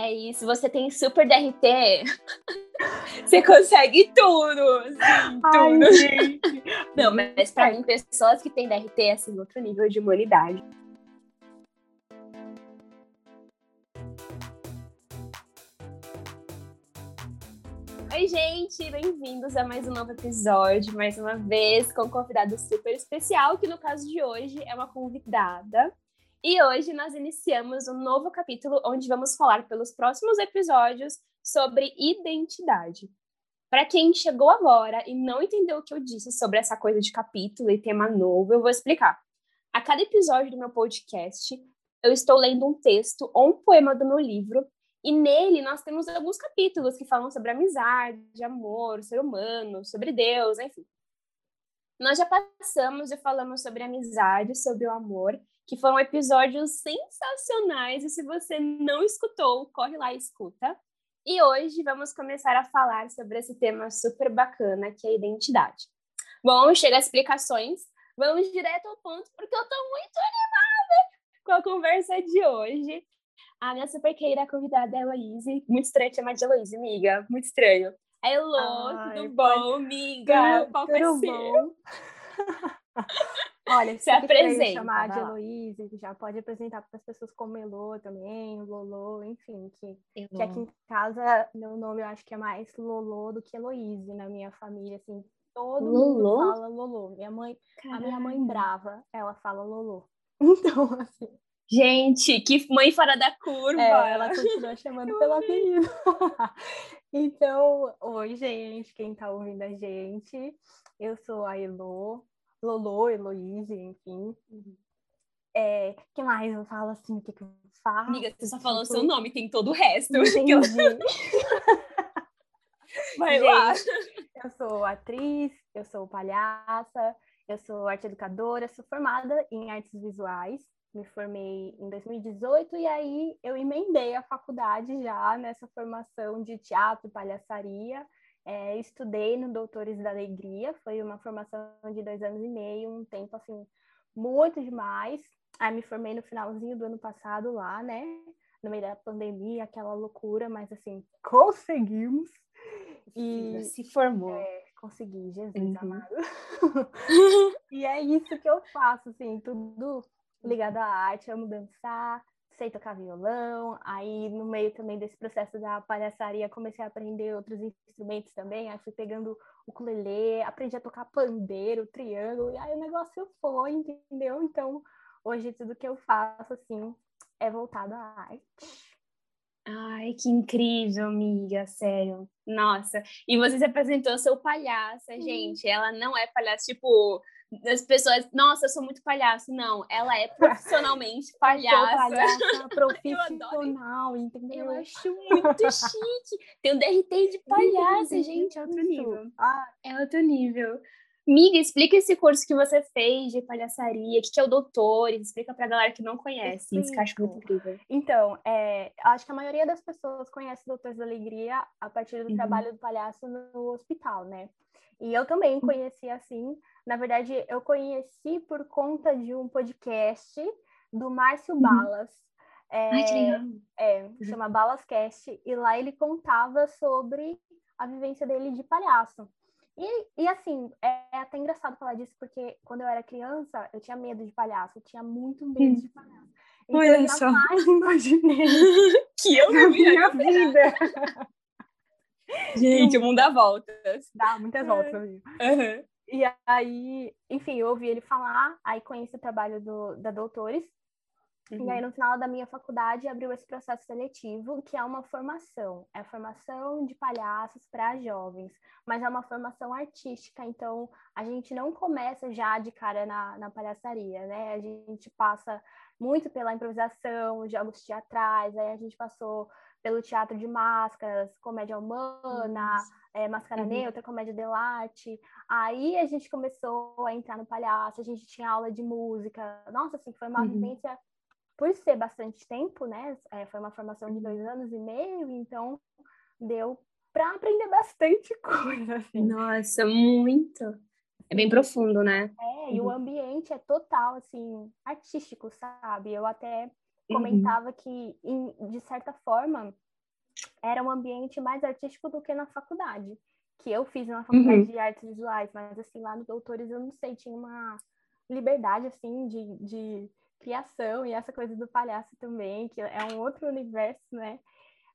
É isso, você tem super DRT, você consegue tudo, assim, tudo. Ai, gente. Não, mas pra mim, pessoas que têm DRT é assim, outro nível de humanidade. Oi, gente, bem-vindos a mais um novo episódio, mais uma vez com um convidado super especial, que no caso de hoje é uma convidada. E hoje nós iniciamos um novo capítulo onde vamos falar pelos próximos episódios sobre identidade. Para quem chegou agora e não entendeu o que eu disse sobre essa coisa de capítulo e tema novo, eu vou explicar. A cada episódio do meu podcast, eu estou lendo um texto ou um poema do meu livro e nele nós temos alguns capítulos que falam sobre amizade, amor, ser humano, sobre Deus, enfim. Nós já passamos e falamos sobre amizade, sobre o amor, que foram episódios sensacionais. E se você não escutou, corre lá e escuta. E hoje vamos começar a falar sobre esse tema super bacana, que é a identidade. Bom, chega as explicações. Vamos direto ao ponto, porque eu estou muito animada com a conversa de hoje. A minha super querida convidada é a Heloíse. Muito estranho chamar de Heloíse, amiga. Muito estranho. É Elô, Ai, tudo bom, amiga? Tudo, tudo bom? Olha, Se apresenta, chamar de. Heloíse, já pode apresentar para as pessoas como Elô também, Lolô, enfim, que, que aqui em casa meu nome eu acho que é mais Lolô do que Heloíse na minha família, assim, todo Lolô? mundo fala Lolô. Minha mãe, a minha mãe Caralho. brava, ela fala Lolô. Então, assim, Gente, que mãe fora da curva. É, ela continua chamando pelo apelido. então, oi, gente, quem tá ouvindo a gente, eu sou a Elo, Lolo, Heloíse, enfim. É, que mais eu falo assim, o que, que eu faço? Amiga, você só falou Tipo, seu nome, tem todo o resto. Entendi. Vai lá. Gente, eu sou atriz, eu sou palhaça, eu sou arte educadora, sou formada em artes visuais. Me formei em 2018 e aí eu emendei a faculdade já nessa formação de teatro palhaçaria. É, estudei no Doutores da Alegria, foi uma formação de dois anos e meio, um tempo assim muito demais. Aí me formei no finalzinho do ano passado lá, né? No meio da pandemia, aquela loucura, mas assim, conseguimos. E Se formou. é, consegui, Jesus Uhum. amado. e é isso que eu faço, assim, tudo ligado à arte. Amo dançar, sei tocar violão. Aí, no meio também desse processo da palhaçaria, comecei a aprender outros instrumentos também. Aí, fui pegando o ukulele, aprendi a tocar pandeiro, triângulo. E aí, o negócio foi, entendeu? Então, hoje, tudo que eu faço, assim, é voltado à arte. Ai, que incrível, amiga, sério. Nossa. E você se apresentou seu palhaça, gente. Ela não é palhaça, tipo, as pessoas, nossa, eu sou muito palhaço. Não, ela é profissionalmente palhaça. palhaça profissional, entendeu? Eu acho muito chique. Tem um DRT de palhaça, gente, é outro nível. Ah, É outro nível. Miga, explica esse curso que você fez de palhaçaria, o que que é o Doutores, explica pra galera que não conhece, isso que eu acho muito incrível. Então, é, acho que a maioria das pessoas conhece Doutores da Alegria a partir do Uhum. trabalho do palhaço no hospital, né? E eu também conheci assim. Na verdade, eu conheci por conta de um podcast do Márcio Balas. É, Uhum. Ai, que legal. é, chama Balascast, e lá ele contava sobre a vivência dele de palhaço. E, e assim, é até engraçado falar disso, porque quando eu era criança, eu tinha medo de palhaço, eu tinha muito medo de palhaço. Então, Olha eu só. jamais imaginei Que eu não minha vida. Gente, o mundo dá voltas. Dá muitas voltas. Uhum. E aí, enfim, eu ouvi ele falar, aí conheci o trabalho do, da Doutores, E aí, no final da minha faculdade, abriu esse processo seletivo, que é uma formação. É a formação de palhaços para jovens, mas é uma formação artística, então a gente não começa já de cara na, na palhaçaria, né? A gente passa muito pela improvisação, jogos teatrais, aí a gente passou pelo teatro de máscaras, comédia humana, é, máscara Uhum. neutra, comédia dell'arte. Aí a gente começou a entrar no palhaço, a gente tinha aula de música. Nossa, assim, foi uma Uhum. vivência por ser bastante tempo, né? É, foi uma formação de dois anos e meio, então deu para aprender bastante coisa. Assim. Nossa, muito. É bem profundo, né? É, e o Uhum. ambiente é total, assim, artístico, sabe? Eu até Uhum. comentava que, em- de certa forma, era um ambiente mais artístico do que na faculdade, que eu fiz na faculdade uhum. de artes visuais, mas assim, lá no Doutores eu não sei, tinha uma liberdade assim de, de criação e essa coisa do palhaço também, que é um outro universo, né?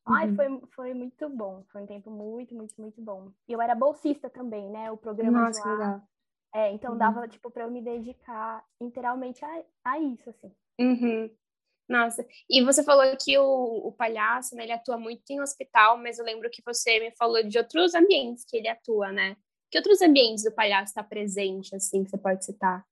Ai, uhum. foi, foi muito bom, foi um tempo muito, muito, muito bom. E eu era bolsista também, né? O programa Nossa, de lá. Legal. É, então uhum. dava, tipo, para eu me dedicar inteiramente a, a isso, assim. Uhum. Nossa, e você falou que o, o palhaço, né, ele atua muito em hospital, mas eu lembro que você me falou de outros ambientes que ele atua, né? Que outros ambientes o palhaço está presente, assim, que você pode citar?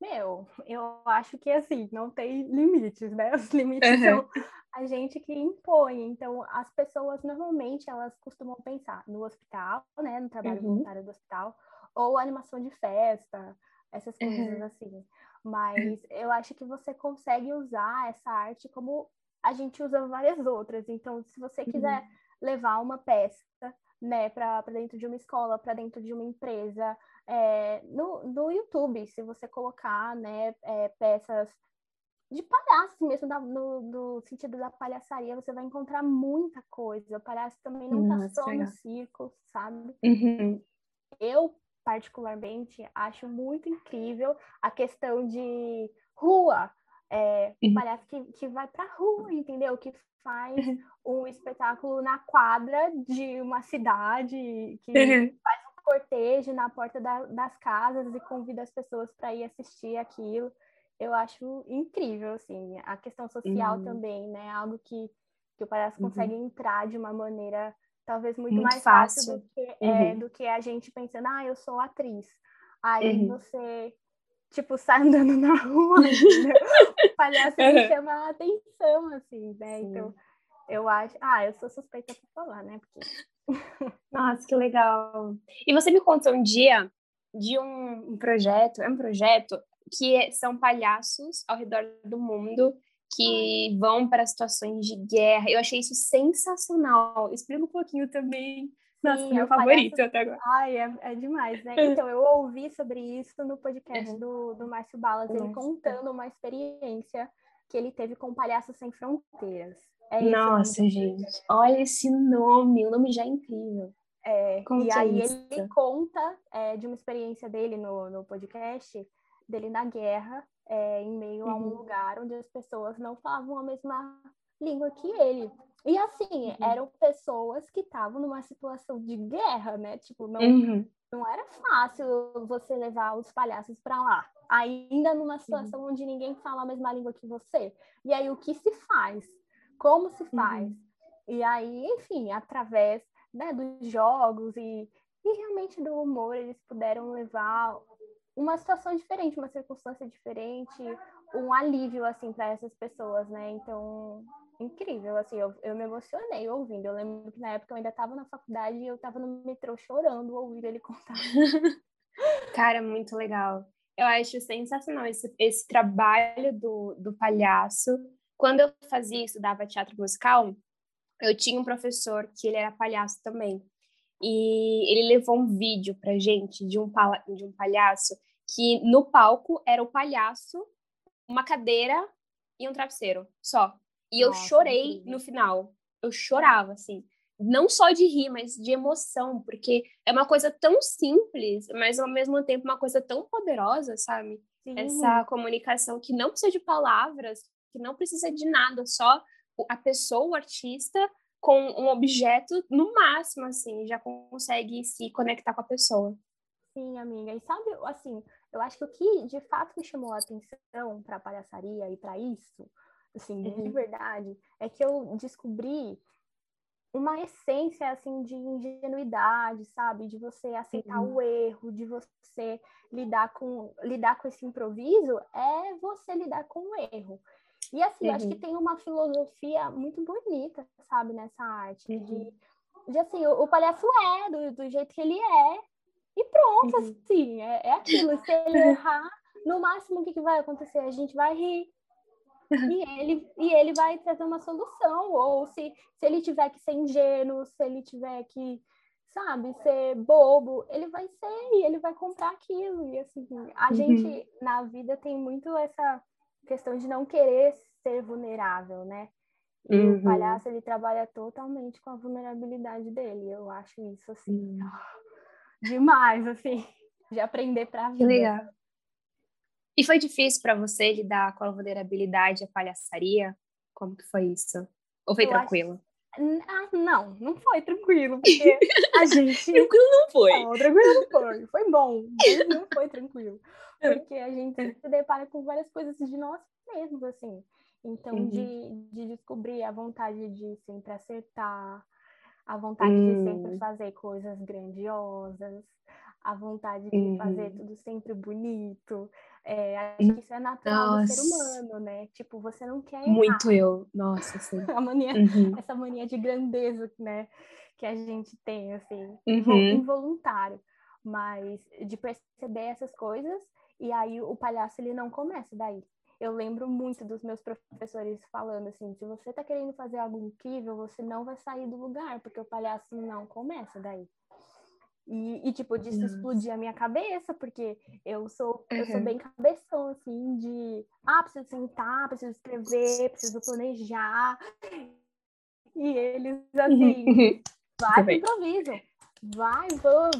Meu, eu acho que, assim, não tem limites, né? Os limites uhum. são a gente que impõe. Então, as pessoas, normalmente, elas costumam pensar no hospital, né? No trabalho uhum. voluntário do hospital, ou animação de festa, essas coisas uhum. assim. Mas eu acho que você consegue usar essa arte como a gente usa várias outras. Então, se você quiser uhum. levar uma peça, né, para dentro de uma escola, para dentro de uma empresa, é, no, no YouTube, se você colocar, né, é, peças de palhaço mesmo, no, no, sentido da palhaçaria, você vai encontrar muita coisa. O palhaço também não está só no circo, sabe? Uhum. Eu, particularmente, acho muito incrível a questão de rua. É, uhum. palhaço que, que vai pra rua, entendeu? Que faz um espetáculo na quadra de uma cidade, que uhum. faz um cortejo na porta da, das casas e convida as pessoas para ir assistir aquilo. Eu acho incrível, assim, a questão social uhum. também, né? Algo que, que o palhaço uhum. consegue entrar de uma maneira talvez muito, muito mais fácil, fácil do, que, é, uhum. é, do que a gente pensando, ah, eu sou atriz. Aí uhum. você, tipo, sai andando na rua, o palhaço uhum. chama a atenção, assim, né? Sim. Então, eu acho... Ah, eu sou suspeita para falar, né? Porque... Nossa, que legal. E você me contou um dia de um, um projeto, é um projeto que são palhaços ao redor do mundo que vão para situações de guerra. Eu achei isso sensacional. Explica um pouquinho também. Nossa, Sim, meu favorito palhaço... até agora. Ai, é, é demais, né? Então, eu ouvi sobre isso no podcast uhum. do, do Márcio Balas, Nossa. ele contando uma experiência que ele teve com Palhaços Sem Fronteiras. É Nossa, gente, olha esse nome, o nome já é incrível. É, e aí isso? ele conta é, de uma experiência dele no, no podcast, dele na guerra, é, em meio uhum. a um uhum. lugar onde as pessoas não falavam a mesma língua que ele. E assim, uhum. eram pessoas que estavam numa situação de guerra, né? Tipo, não, uhum. não era fácil você levar os palhaços para lá. Ainda numa situação onde ninguém fala a mesma língua que você. E aí, o que se faz? Como se faz? Uhum. E aí, enfim, através né, dos jogos e, e realmente do humor, eles puderam levar uma situação diferente, uma circunstância diferente, um alívio assim para essas pessoas, né? Então, incrível, assim, eu, eu me emocionei ouvindo. Eu lembro que na época eu ainda estava na faculdade e eu estava no metrô chorando ouvindo ele contar. Cara, muito legal. Eu acho sensacional esse, esse trabalho do, do palhaço. Quando eu fazia, estudava teatro musical, eu tinha um professor que ele era palhaço também. E ele levou um vídeo pra gente de um, de um palhaço que no palco era o palhaço, uma cadeira e um travesseiro, só. E Nossa, eu chorei no final. Eu chorava, assim. Não só de rir, mas de emoção, porque é uma coisa tão simples, mas ao mesmo tempo uma coisa tão poderosa, sabe? Sim. Essa comunicação que não precisa de palavras, que não precisa de nada, só a pessoa, o artista, com um objeto, no máximo, assim, já consegue se conectar com a pessoa. Sim, amiga. E sabe, assim, eu acho que o que de fato me chamou a atenção para a palhaçaria e para isso, assim, uhum. de verdade, é que eu descobri uma essência assim de ingenuidade, sabe, de você aceitar uhum. o erro, de você lidar com lidar com esse improviso, é você lidar com o erro. E assim, uhum. eu acho que uhum. tem uma filosofia muito bonita, sabe, nessa arte de, uhum. de assim, o, o palhaço é do, do jeito que ele é, e pronto, uhum. assim, é, é aquilo. Se ele errar, no máximo o que, que vai acontecer? A gente vai rir. E ele, e ele vai trazer uma solução. Ou se, se ele tiver que ser ingênuo, se ele tiver que, sabe, ser bobo, ele vai ser e ele vai comprar aquilo. E assim, a uhum. gente na vida tem muito essa questão de não querer ser vulnerável, né? E uhum. o palhaço, ele trabalha totalmente com a vulnerabilidade dele. Eu acho isso, assim, uhum. Demais, assim, de aprender pra vida. Que legal. E foi difícil para você lidar com a vulnerabilidade, a palhaçaria? Como que foi isso? Ou foi eu tranquilo? Acho... Ah, não, não foi tranquilo, porque a gente. tranquilo não foi. Não, tranquilo não foi. Foi bom, mas não foi tranquilo. Porque a gente se depara com várias coisas de nós mesmos, assim. Então, uhum. de, de descobrir a vontade de sempre acertar, a vontade uhum. de sempre hum. fazer coisas grandiosas, a vontade de uhum. fazer tudo sempre bonito. É, acho que isso é natural Nossa. do ser humano, né? Tipo, você não quer errar. Muito eu. Nossa, sim. a mania, uhum. Essa mania de grandeza, né? Que a gente tem, assim, uhum. involuntário. Mas de perceber essas coisas, e aí o palhaço, ele não começa daí. Eu lembro muito dos meus professores falando assim, se você tá querendo fazer algo incrível, você não vai sair do lugar, porque o palhaço não começa daí. E, e, tipo, disso Nossa. explodir a minha cabeça, porque eu sou, uhum. eu sou bem cabeção, assim, de ah, preciso sentar, preciso escrever, preciso planejar. E eles, assim, vai pro improviso. Vai,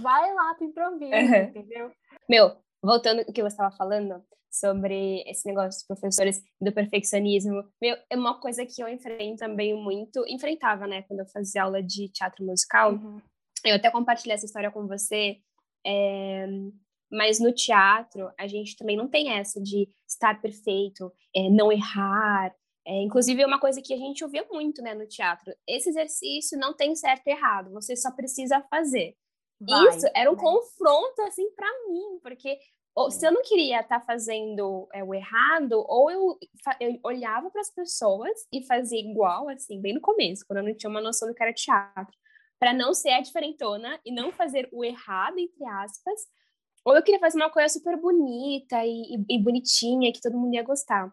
vai lá pro improviso, uhum. entendeu? Meu, voltando ao que você estava falando sobre esse negócio dos professores do perfeccionismo, meu, é uma coisa que eu enfrento também muito, enfrentava, né, quando eu fazia aula de teatro musical. Uhum eu até compartilhei essa história com você, é, mas no teatro a gente também não tem essa de estar perfeito, é, não errar. É, inclusive, é uma coisa que a gente ouvia muito né, no teatro. Esse exercício não tem certo e errado, você só precisa fazer. Vai, Isso era um né? confronto, assim, para mim, porque ou, se eu não queria estar tá fazendo é, o errado, ou eu, eu olhava para as pessoas e fazia igual, assim, bem no começo, quando eu não tinha uma noção do que era teatro para não ser a diferentona e não fazer o errado, entre aspas. Ou eu queria fazer uma coisa super bonita e, e, e bonitinha, que todo mundo ia gostar.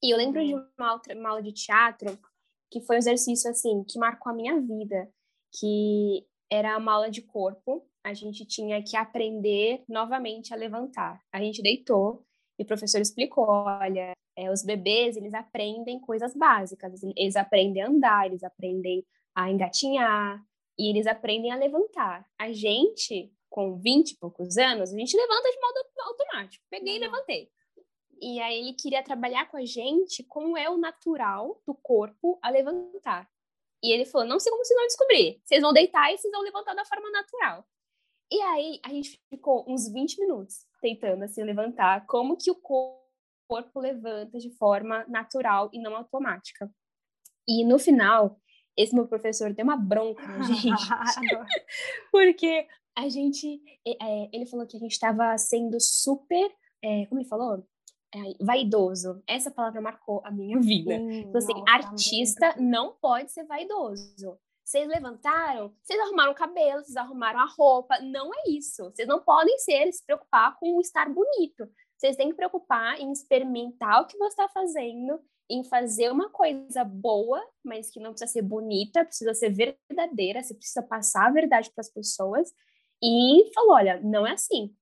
E eu lembro de uhum. uma, outra, uma aula de teatro que foi um exercício, assim, que marcou a minha vida, que era uma aula de corpo, a gente tinha que aprender novamente a levantar. A gente deitou e o professor explicou, olha, é, os bebês, eles aprendem coisas básicas, eles aprendem a andar, eles aprendem a engatinhar, e eles aprendem a levantar. A gente, com 20 e poucos anos, a gente levanta de modo automático. Peguei e levantei. E aí ele queria trabalhar com a gente como é o natural do corpo a levantar. E ele falou: não sei como vocês vão descobrir. Vocês vão deitar e vocês vão levantar da forma natural. E aí a gente ficou uns 20 minutos tentando assim levantar como que o corpo levanta de forma natural e não automática. E no final, esse meu professor deu uma bronca na gente. porque a gente. É, ele falou que a gente estava sendo super. É, como ele falou? É, vaidoso. Essa palavra marcou a minha vida. Sim, então, assim, nossa, artista não pode ser vaidoso. Vocês levantaram, vocês arrumaram o cabelo, vocês arrumaram a roupa. Não é isso. Vocês não podem ser, se preocupar com estar bonito. Vocês têm que preocupar em experimentar o que você está fazendo em fazer uma coisa boa, mas que não precisa ser bonita, precisa ser verdadeira, você precisa passar a verdade para as pessoas. E falou, olha, não é assim.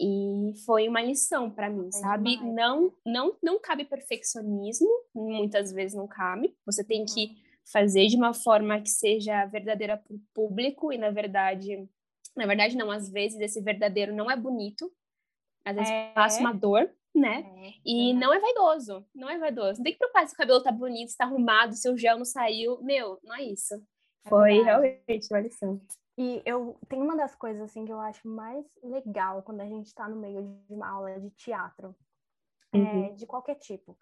E foi uma lição para mim, é sabe? Não, não, não cabe perfeccionismo, muitas vezes não cabe. Você tem que fazer de uma forma que seja verdadeira para o público e na verdade, na verdade não, às vezes esse verdadeiro não é bonito. Às vezes é. passa uma dor, né? É, e não é vaidoso, não é vaidoso. Não tem que preocupar se o cabelo tá bonito, se tá arrumado, se o gel não saiu. Meu, não é isso. É Foi realmente uma lição. E eu tem uma das coisas assim que eu acho mais legal quando a gente está no meio de uma aula de teatro, uhum. é, de qualquer tipo,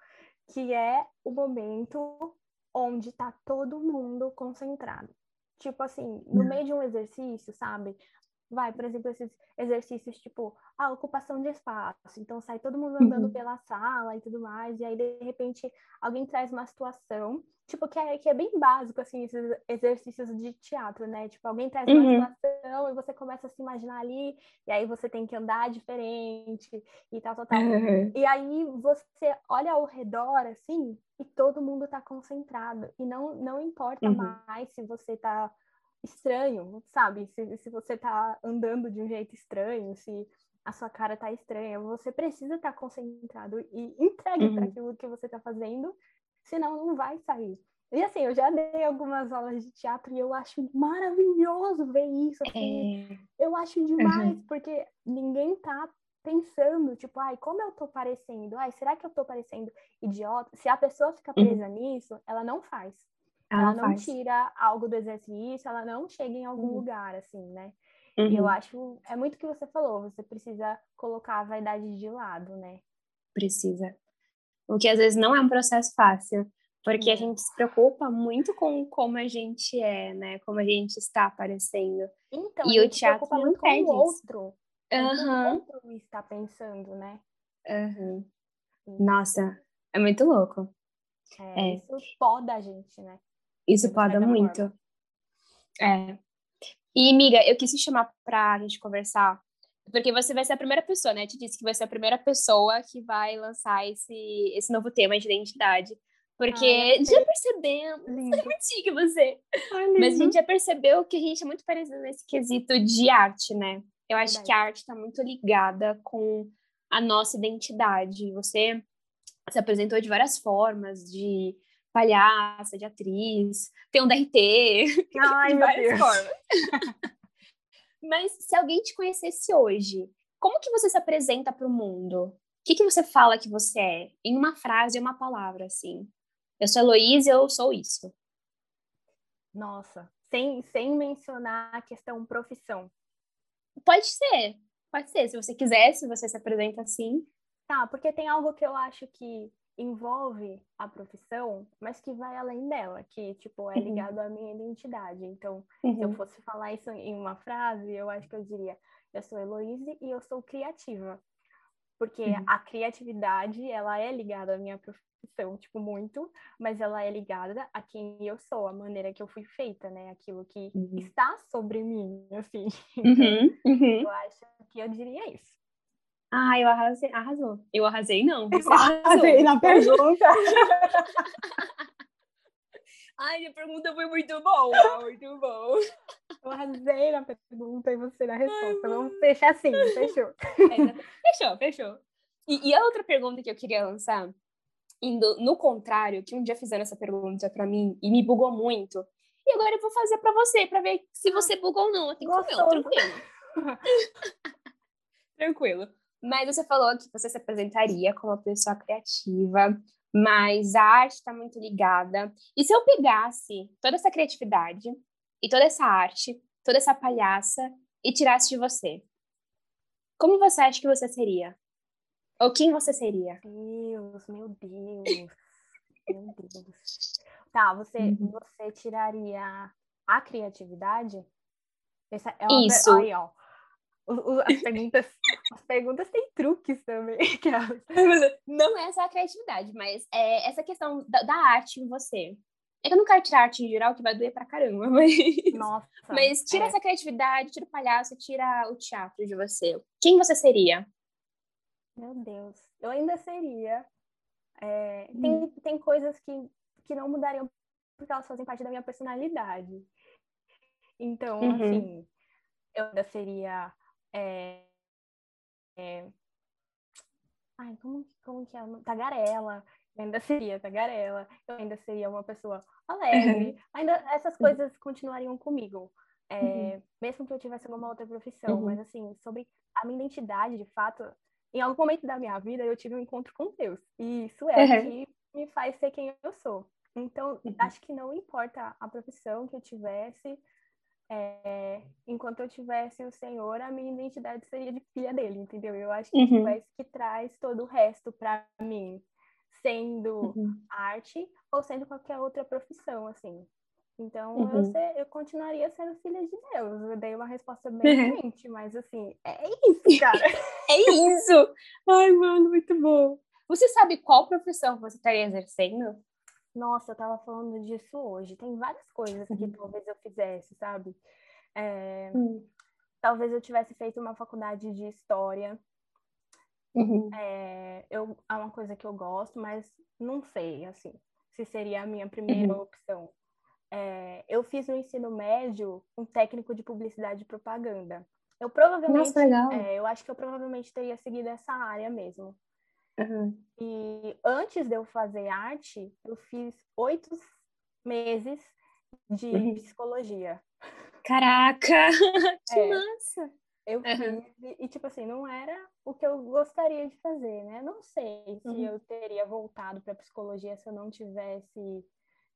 que é o momento onde tá todo mundo concentrado. Tipo assim, no uhum. meio de um exercício, sabe? Vai, por exemplo, esses exercícios tipo a ocupação de espaço. Então sai todo mundo andando uhum. pela sala e tudo mais, e aí de repente alguém traz uma situação, tipo, que é, que é bem básico, assim, esses exercícios de teatro, né? Tipo, alguém traz uma uhum. situação e você começa a se imaginar ali, e aí você tem que andar diferente e tal, tal, tal. Uhum. E aí você olha ao redor, assim, e todo mundo tá concentrado. E não, não importa uhum. mais se você tá estranho, sabe? Se, se você tá andando de um jeito estranho, se a sua cara tá estranha, você precisa estar tá concentrado e entregue uhum. para aquilo que você tá fazendo, senão não vai sair. E assim, eu já dei algumas aulas de teatro e eu acho maravilhoso ver isso. Assim, é... Eu acho demais, uhum. porque ninguém tá pensando, tipo, ai, como eu tô parecendo? Ai, será que eu tô parecendo idiota? Se a pessoa fica uhum. presa uhum. nisso, ela não faz. Ela, ela não faz. tira algo do exercício, ela não chega em algum uhum. lugar, assim, né? Uhum. Eu acho, é muito o que você falou, você precisa colocar a vaidade de lado, né? Precisa. O que às vezes não é um processo fácil, porque a gente se preocupa muito com como a gente é, né? Como a gente está aparecendo. Então, e o teatro se muito com o outro. Uhum. O outro está pensando, né? Uhum. Nossa, é muito louco. É, é. Isso poda a gente, né? Isso poda muito. É. E, amiga, eu quis te chamar pra gente conversar, porque você vai ser a primeira pessoa, né? Eu te disse que vai ser a primeira pessoa que vai lançar esse, esse novo tema de identidade. Porque Ai, já percebemos. É que você. Mas a gente já percebeu que a gente é muito parecido nesse quesito de arte, né? Eu acho Verdade. que a arte está muito ligada com a nossa identidade. Você se apresentou de várias formas, de palhaça, de atriz, tem um DRT, Ai, de várias formas. Mas se alguém te conhecesse hoje, como que você se apresenta para o mundo? O que, que você fala que você é? Em uma frase, uma palavra, assim. Eu sou Heloísa, eu sou isso. Nossa, sem, sem mencionar a questão profissão. Pode ser, pode ser. Se você quiser, se você se apresenta assim. Tá, porque tem algo que eu acho que envolve a profissão, mas que vai além dela, que, tipo, é uhum. ligado uhum. à minha identidade. Então, uhum. se eu uhum. fosse falar isso em uma frase, eu acho que eu diria, eu sou Heloíse e eu sou criativa. Porque uhum. a criatividade, ela é ligada à minha profissão, tipo, muito, mas ela é ligada a quem eu sou, a maneira que eu fui feita, né? Aquilo que uhum. está sobre mim, assim. Então, eu acho que eu diria isso. Ah, eu arrasei. Arrasou. Eu arrasei, não. Você eu arrasei na pergunta. Ai, a pergunta foi muito boa, muito bom. Eu arrasei na pergunta e você na resposta. Ai, Vamos fechar assim, fechou. É, fechou, fechou. E, e, a outra pergunta que eu queria lançar, indo no contrário, que um dia fizeram essa pergunta para mim e me bugou muito. E agora eu vou fazer para você, para ver se você bugou ou não. Eu tenho que comer, tranquilo. tranquilo. Mas você falou que você se apresentaria como uma pessoa criativa, mas a arte está muito ligada. E se eu pegasse toda essa criatividade e toda essa arte, toda essa palhaça e tirasse de você, como você acha que você seria? Ou quem você seria? Deus, meu Deus. meu Deus. Tá, você, uhum. você tiraria a criatividade? Essa é uma Isso. Aí, ó as perguntas, as perguntas têm truques também. Não é só a criatividade, mas é essa questão da, da, arte em você. É que eu não quero tirar arte em geral, que vai doer pra caramba, mas. Nossa. Mas tira é. essa criatividade, tira o palhaço, tira o teatro de você. Quem você seria? Meu Deus. Eu ainda seria. É, hum. tem, tem coisas que, que não mudariam porque elas fazem parte da minha personalidade. Então, uhum. assim, eu ainda seria é, é, ai, como, como que é? Tagarela, eu ainda seria tagarela, eu ainda seria uma pessoa alegre, ainda essas coisas continuariam comigo. É, uhum. Mesmo que eu tivesse alguma outra profissão, uhum. mas assim, sobre a minha identidade, de fato, em algum momento da minha vida eu tive um encontro com Deus. E isso é uhum. que me faz ser quem eu sou. Então, uhum. acho que não importa a profissão que eu tivesse, é, enquanto eu tivesse o Senhor, a minha identidade seria de filha dele, entendeu? Eu acho que uhum. é isso que traz todo o resto para mim, sendo uhum. arte ou sendo qualquer outra profissão, assim. Então, uhum. eu, ser, eu continuaria sendo filha de Deus. Eu dei uma resposta bem quente, mas assim, é isso, cara. é isso! Ai, mano, muito bom. Você sabe qual profissão você estaria exercendo? Nossa, eu tava falando disso hoje. Tem várias coisas que uhum. talvez eu fizesse, sabe? É, uhum. Talvez eu tivesse feito uma faculdade de história. Uhum. É, eu, é uma coisa que eu gosto, mas não sei, assim, se seria a minha primeira uhum. opção. É, eu fiz no ensino médio um técnico de publicidade e propaganda. Eu provavelmente, Nossa, é, eu acho que eu provavelmente teria seguido essa área mesmo. Uhum. E antes de eu fazer arte, eu fiz oito, meses de uhum. psicologia. Caraca! que é, massa! Eu uhum. fiz, e, tipo assim, não era o que eu gostaria de fazer, né? Não sei se uhum. eu teria voltado para psicologia se eu não tivesse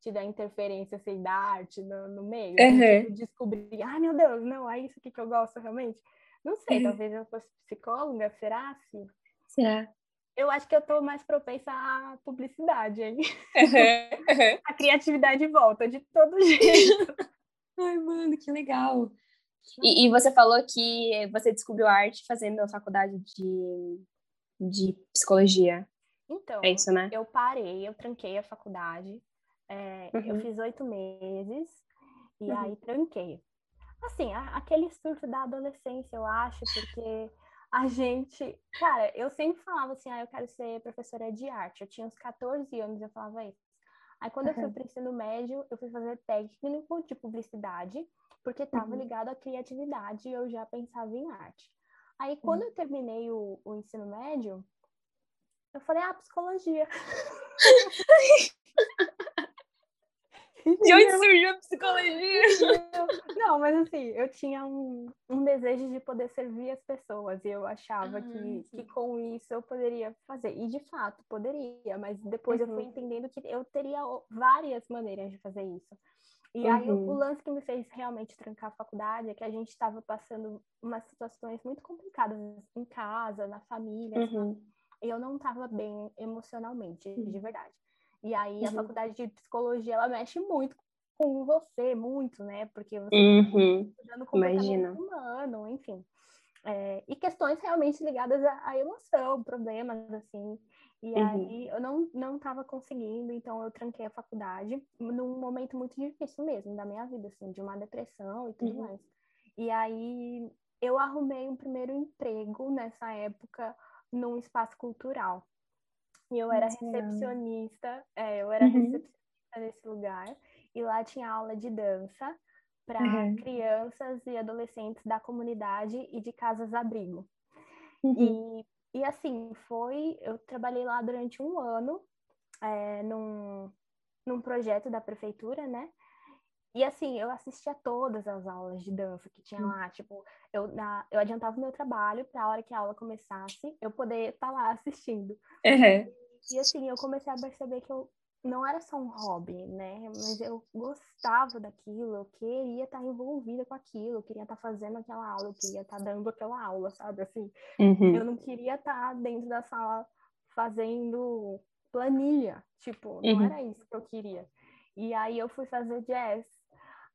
tido a interferência assim, da arte no, no meio. Uhum. Tipo, descobrir, ai meu Deus, não, é isso que eu gosto realmente. Não sei, talvez eu fosse psicóloga, será? -se? Será? Eu acho que eu tô mais propensa à publicidade, hein? a criatividade volta de todo jeito. Ai, mano, que legal. E, e, você falou que você descobriu arte fazendo a faculdade de, de psicologia. Então, é isso, né? eu parei, eu tranquei a faculdade. É, uhum. Eu fiz oito meses e uhum. aí tranquei. Assim, a, aquele surto da adolescência, eu acho, porque a gente. Cara, eu sempre falava assim, ah, eu quero ser professora de arte. Eu tinha uns 14 anos, eu falava isso. Aí quando uhum. eu fui para o ensino médio, eu fui fazer técnico de publicidade, porque estava uhum. ligado à criatividade e eu já pensava em arte. Aí quando uhum. eu terminei o, o ensino médio, eu falei, ah, psicologia. De onde surgiu a psicologia? Não, mas assim, eu tinha um, um desejo de poder servir as pessoas e eu achava ah, que, que com isso eu poderia fazer. E de fato, poderia, mas depois uhum. eu fui uhum. entendendo que eu teria várias maneiras de fazer isso. E uhum. aí o, o, uhum. lance que me fez realmente trancar a faculdade é que a gente estava passando umas situações muito complicadas em casa, na família, uhum. e eu não estava bem emocionalmente, de uhum. verdade. E aí uhum. a faculdade de psicologia, ela mexe muito com você, muito, né? Porque você uhum. está estudando comportamento Imagina. humano, enfim. É, e questões realmente ligadas à, à, emoção, problemas, assim. E uhum. aí eu não, não tava conseguindo, então eu tranquei a faculdade num momento muito difícil mesmo da minha vida, assim, de uma depressão e tudo uhum. mais. E aí eu arrumei um primeiro emprego nessa época num espaço cultural. E eu era recepcionista, é, eu era uhum. recepcionista nesse lugar, e lá tinha aula de dança para uhum. crianças e adolescentes da comunidade e de casas-abrigo. Uhum. E, e assim, foi. Eu trabalhei lá durante um ano, é, num, num projeto da prefeitura, né? E assim, eu assistia todas as aulas de dança que tinha lá, tipo, eu, na, eu adiantava o meu trabalho para a hora que a aula começasse, eu poder estar tá lá assistindo. Uhum. E assim, eu comecei a perceber que eu não era só um hobby, né? Mas eu gostava daquilo, eu queria estar envolvida com aquilo, eu queria estar fazendo aquela aula, eu queria estar dando aquela aula, sabe? Assim, uhum. eu não queria estar dentro da sala fazendo planilha, tipo, não uhum. era isso que eu queria. E aí eu fui fazer jazz.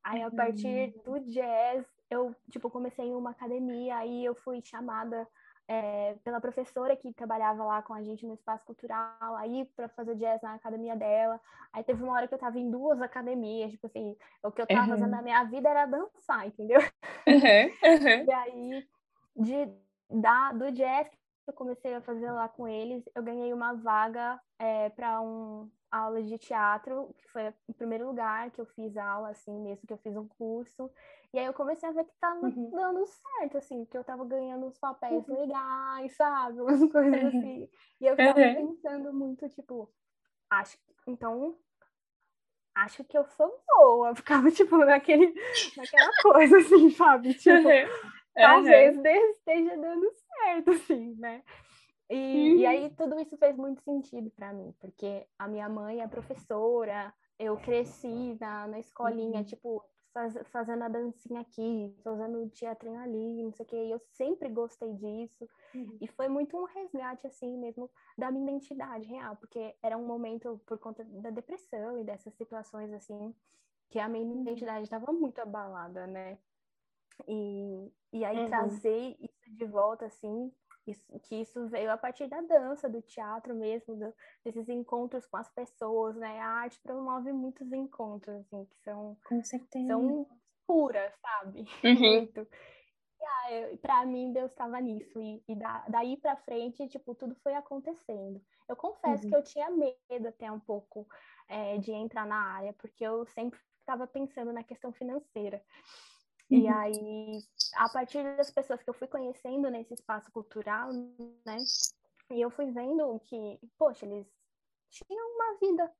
Aí a partir uhum. do jazz, eu, tipo, comecei em uma academia, aí eu fui chamada é, pela professora que trabalhava lá com a gente no espaço cultural, aí para fazer jazz na academia dela. Aí teve uma hora que eu tava em duas academias, tipo assim, o que eu tava uhum. fazendo na minha vida era dançar, entendeu? Uhum. Uhum. E aí, de, da, do jazz que eu comecei a fazer lá com eles, eu ganhei uma vaga é, para um aula de teatro, que foi o primeiro lugar que eu fiz aula, assim, mesmo que eu fiz um curso. E aí eu comecei a ver que tava uhum. dando certo, assim, que eu tava ganhando uns papéis uhum. legais, sabe? Umas coisas uhum. assim. E eu tava uhum. pensando muito, tipo, acho então acho que eu sou boa. Ficava, tipo, naquele, naquela coisa, assim, sabe? Tipo, talvez esteja dando certo, assim, né? E, uhum. e aí tudo isso fez muito sentido para mim, porque a minha mãe é professora, eu cresci na, na escolinha, uhum. tipo, faz, fazendo a dancinha aqui, fazendo o teatrinho ali, não sei o que. E eu sempre gostei disso. Uhum. E foi muito um resgate, assim, mesmo, da minha identidade real, porque era um momento por conta da depressão e dessas situações, assim, que a minha uhum. identidade estava muito abalada, né? E, e aí uhum. trazer isso de volta, assim, isso, que isso veio a partir da dança, do teatro mesmo, do, desses encontros com as pessoas, né? A arte promove muitos encontros, assim, que são, com certeza. são puras, sabe? Uhum. Muito. E ah, para mim, Deus estava nisso. E, e da, daí para frente, tipo, tudo foi acontecendo. Eu confesso uhum. que eu tinha medo até um pouco é, de entrar na área, porque eu sempre estava pensando na questão financeira. E uhum. aí, a partir das pessoas que eu fui conhecendo nesse espaço cultural, né? E eu fui vendo que, poxa, eles tinham uma vida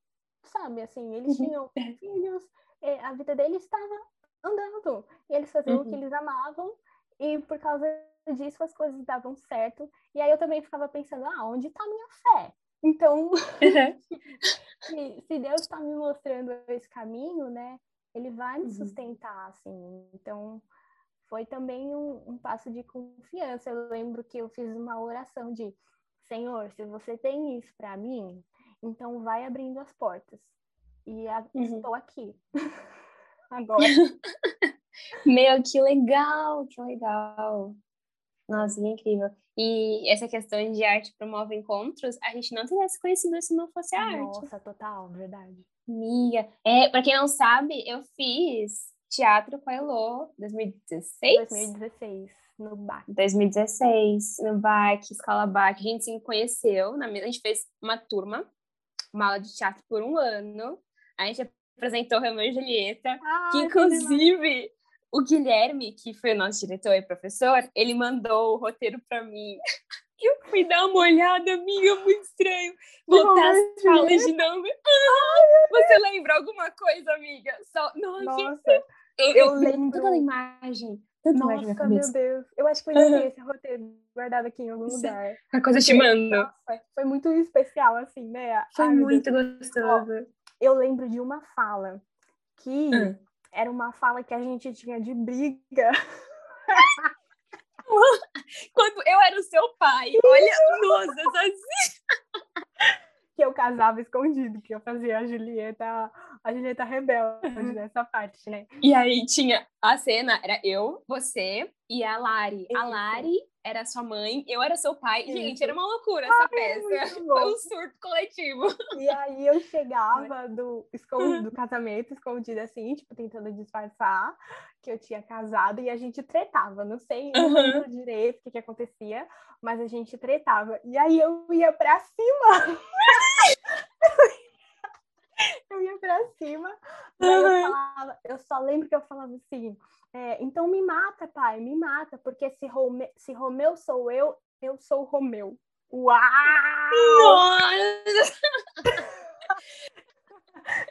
sabe? Assim, eles uhum. tinham filhos, é, a vida deles estava andando. E eles faziam uhum. o que uhum. eles amavam, e por causa disso as coisas davam certo. E aí eu também ficava pensando, ah, onde está a minha fé? Então, uhum. se, se, Deus está me mostrando esse caminho, né, Ele vai me uhum. sustentar, assim. Então, foi também um, um, passo de confiança. Eu lembro que eu fiz uma oração de Senhor, se você tem isso para mim, então vai abrindo as portas. E a, uhum. estou aqui. Agora. Meu, que legal, que legal. Nossa, que incrível. E essa questão de arte promove encontros, a gente não teria se conhecido se não fosse a arte. Nossa, total, verdade. Amiga, é, pra quem não sabe, eu fiz teatro com a Elô 2016? 2016, no BAC. 2016, no BAC, Escola BAC. A gente se conheceu, na, a gente fez uma turma, uma aula de teatro por um ano. A gente apresentou Romeu e Julieta, ah, que inclusive que o Guilherme, que foi o nosso diretor e professor, ele mandou o roteiro para mim. Eu fui dar uma olhada, amiga, muito estranho. Voltar as falas de novo. Ah, você lembra alguma coisa, amiga? Só... Nossa, Nossa eu, eu lembro. Toda a imagem. Tanta Nossa, imagem na cabeça. meu Deus. Eu acho que eu ainda tenho esse roteiro guardado aqui em algum lugar. A coisa te manda. Nossa, foi muito especial, assim, né? Foi Ai, muito gostoso. Eu lembro de uma fala que hum. era uma fala que a gente tinha de briga. Quando eu era o seu pai, olha, nossa, assim. que eu casava escondido, que eu fazia a Julieta, a Julieta rebelde nessa parte, né? E aí tinha a cena, era eu, você e a Lari. Isso. A Lari era sua mãe, eu era seu pai. Isso. Gente, era uma loucura essa Ai, peça. Foi um surto coletivo. E aí eu chegava do, escondido, do casamento escondida assim, tipo, tentando disfarçar que eu tinha casado e a gente tretava. Não sei, não lembro direito o que, que acontecia, mas a gente tretava. E aí eu ia pra cima. eu ia pra cima. eu, falava, eu só lembro que eu falava assim: é, então me mata, pai, me mata, porque se, Rome, se Romeu sou eu, eu sou Romeu. Uau! Nossa!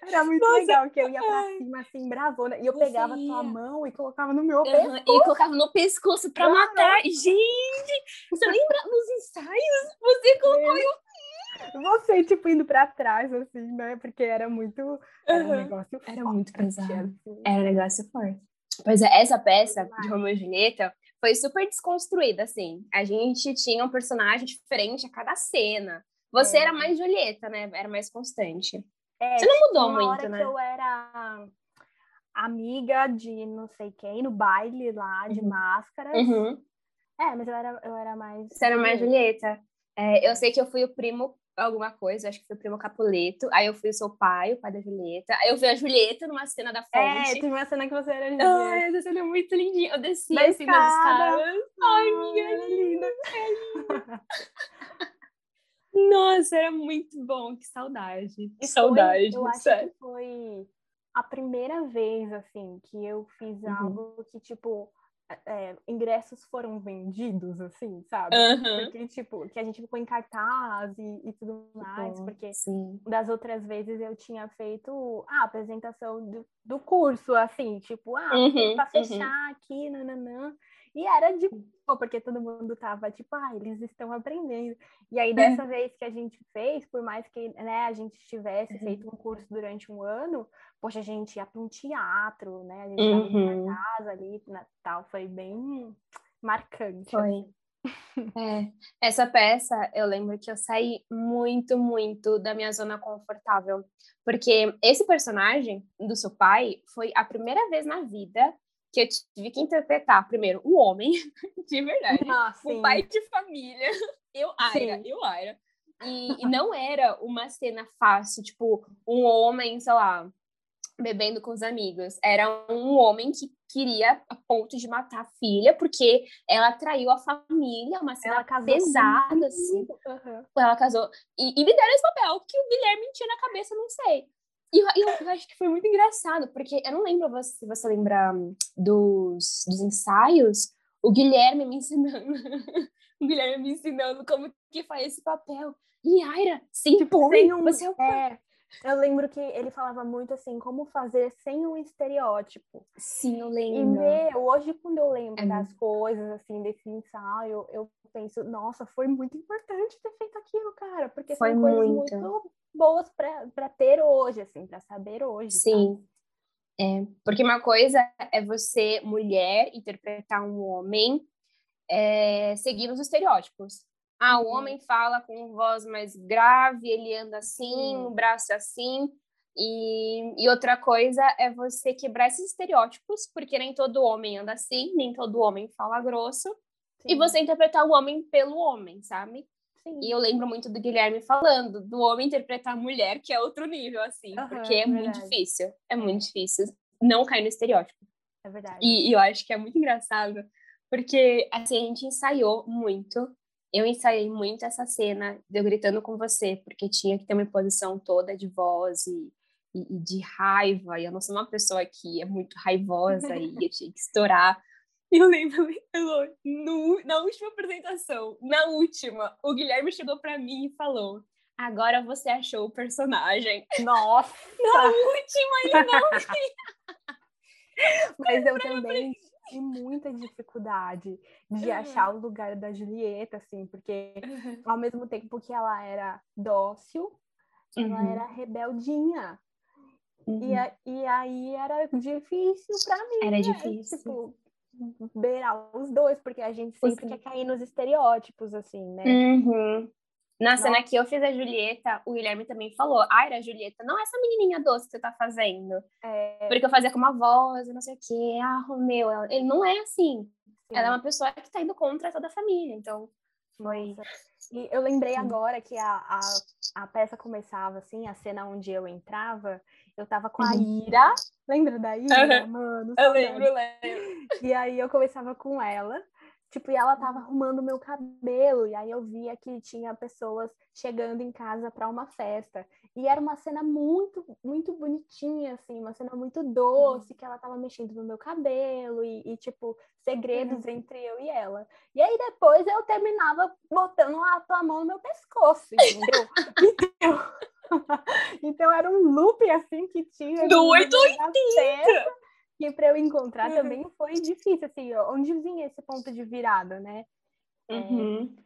Era muito Nossa. legal que eu ia pra cima, assim, bravona. E eu Você pegava ia. tua mão e colocava no meu uhum. pescoço. E colocava no pescoço pra matar. Gente, você lembra nos ensaios? Você colocou eu você, tipo, indo pra trás, assim, né? Porque era muito. Era um negócio forte. Era muito pesado. Assim. Era um negócio forte. Pois é, essa peça de Romeu e Julieta foi super desconstruída, assim. A gente tinha um personagem diferente a cada cena. Você é. era mais Julieta, né? Era mais constante. É, Você não mudou muito, hora né? Que eu era amiga de não sei quem, no baile lá, de uhum. máscaras. Uhum. É, mas eu era, eu era mais. Você era mais Julieta. É, eu sei que eu fui o primo alguma coisa, acho que foi o primo Capuleto. Aí eu fui o seu pai, o pai da Julieta. Aí eu vi a Julieta numa cena da é, fonte. É, teve uma cena que você era Julieta. Ai, essa cena é muito lindinha. Eu desci da assim escada. das escadas. Ai, amiga, é linda. É linda. Nossa, era muito bom, que saudade. Que saudade. eu acho sério. que foi a primeira vez, assim, que eu fiz uhum. algo que, tipo, é, ingressos foram vendidos, assim, sabe? Uhum. Porque, tipo, que a gente ficou em cartaz e, e tudo mais, uhum, porque sim. das outras vezes eu tinha feito a apresentação do, do curso, assim, tipo, ah, uhum, pra uhum. fechar aqui, nananã. E era de boa, porque todo mundo tava tipo, ah, eles estão aprendendo. E aí, dessa vez que a gente fez, por mais que né, a gente tivesse uhum. feito um curso durante um ano, poxa, a gente ia para um teatro, né? A gente uhum. na casa ali, Natal, foi bem marcante. Foi. Assim. É, essa peça eu lembro que eu saí muito, muito da minha zona confortável, porque esse personagem do seu pai foi a primeira vez na vida que eu tive que interpretar, primeiro, um homem, de verdade, ah, um pai de família, eu, Aira, sim. eu, Aira. E, e não era uma cena fácil, tipo, um homem, sei lá, bebendo com os amigos. Era um homem que queria a ponto de matar a filha, porque ela traiu a família, uma cena pesada, assim. Uhum. Ela casou. E, e me deram esse papel, que o Guilherme tinha na cabeça, não sei. E eu, eu, acho que foi muito engraçado, porque eu não lembro se você lembra hum, dos, dos ensaios, o Guilherme me ensinando, o Guilherme me ensinando como que faz esse papel. E Aira, sim, um, você é, o... é, Eu lembro que ele falava muito assim, como fazer sem um estereótipo. Sim, eu E lembro. meu, hoje quando eu lembro É das coisas, assim, desse ensaio, eu penso, nossa, foi muito importante ter feito aquilo, cara, porque Foi são coisas muito. muito boas para ter hoje, assim, para saber hoje. sabe? Sim. É, porque uma coisa é você, mulher, interpretar um homem é, seguindo os estereótipos. Ah, o Uhum. homem fala com voz mais grave, ele anda assim, Sim. o braço assim. E, e outra coisa é você quebrar esses estereótipos, porque nem todo homem anda assim, nem todo homem fala grosso. E Sim, você interpretar o homem pelo homem, sabe? sim. E eu lembro muito do Guilherme falando do homem interpretar a mulher, que é outro nível, assim, Aham, porque é muito difícil. É muito difícil não cair no estereótipo. É verdade. E, e eu acho que é muito engraçado, porque assim, a gente ensaiou muito. Eu ensaiei muito essa cena de eu gritando com você, porque tinha que ter uma posição toda de voz e, e, e de raiva. E eu não sou uma pessoa que é muito raivosa e eu tinha que estourar. E eu lembro, no, na última apresentação, na última, o Guilherme chegou pra mim e falou: Agora você achou o personagem. Nossa! Na última, ele não Mas eu também tive muita dificuldade de Uhum. achar o lugar da Julieta, assim, porque ao mesmo tempo que ela era dócil, ela Uhum, era rebeldinha. E, uhum. a- e aí era difícil pra mim, Era né? difícil. Tipo, beirar os dois, porque a gente sempre Sim. quer cair nos estereótipos, assim, né? Uhum. Na cena Nossa. que eu fiz a Julieta, o Guilherme também falou: Ai, a Julieta, não é essa menininha doce que você tá fazendo. É, Porque eu fazia com uma voz não sei o quê. Ah, Romeu, ela- ele não é assim. sim. Ela é uma pessoa que tá indo contra toda a família. Então, foi. E eu lembrei agora que a, a, a peça começava assim, a cena onde eu entrava, eu tava com a Uhum. Ira. Lembra da Ira? Aham. Mano, Eu lembro, lembro. E aí eu começava com ela, tipo, e ela tava arrumando o meu cabelo, e aí eu via que tinha pessoas chegando em casa para uma festa. E era uma cena muito, muito bonitinha, assim, uma cena muito doce, que ela tava mexendo no meu cabelo, e, e, tipo, segredos entre eu e ela. E aí depois eu terminava botando a tua mão no meu pescoço, entendeu? então, então era um loop, assim, que tinha. Do meio da 880. Que para eu encontrar Uhum. também foi difícil, assim, onde vinha esse ponto de virada, né? Uhum.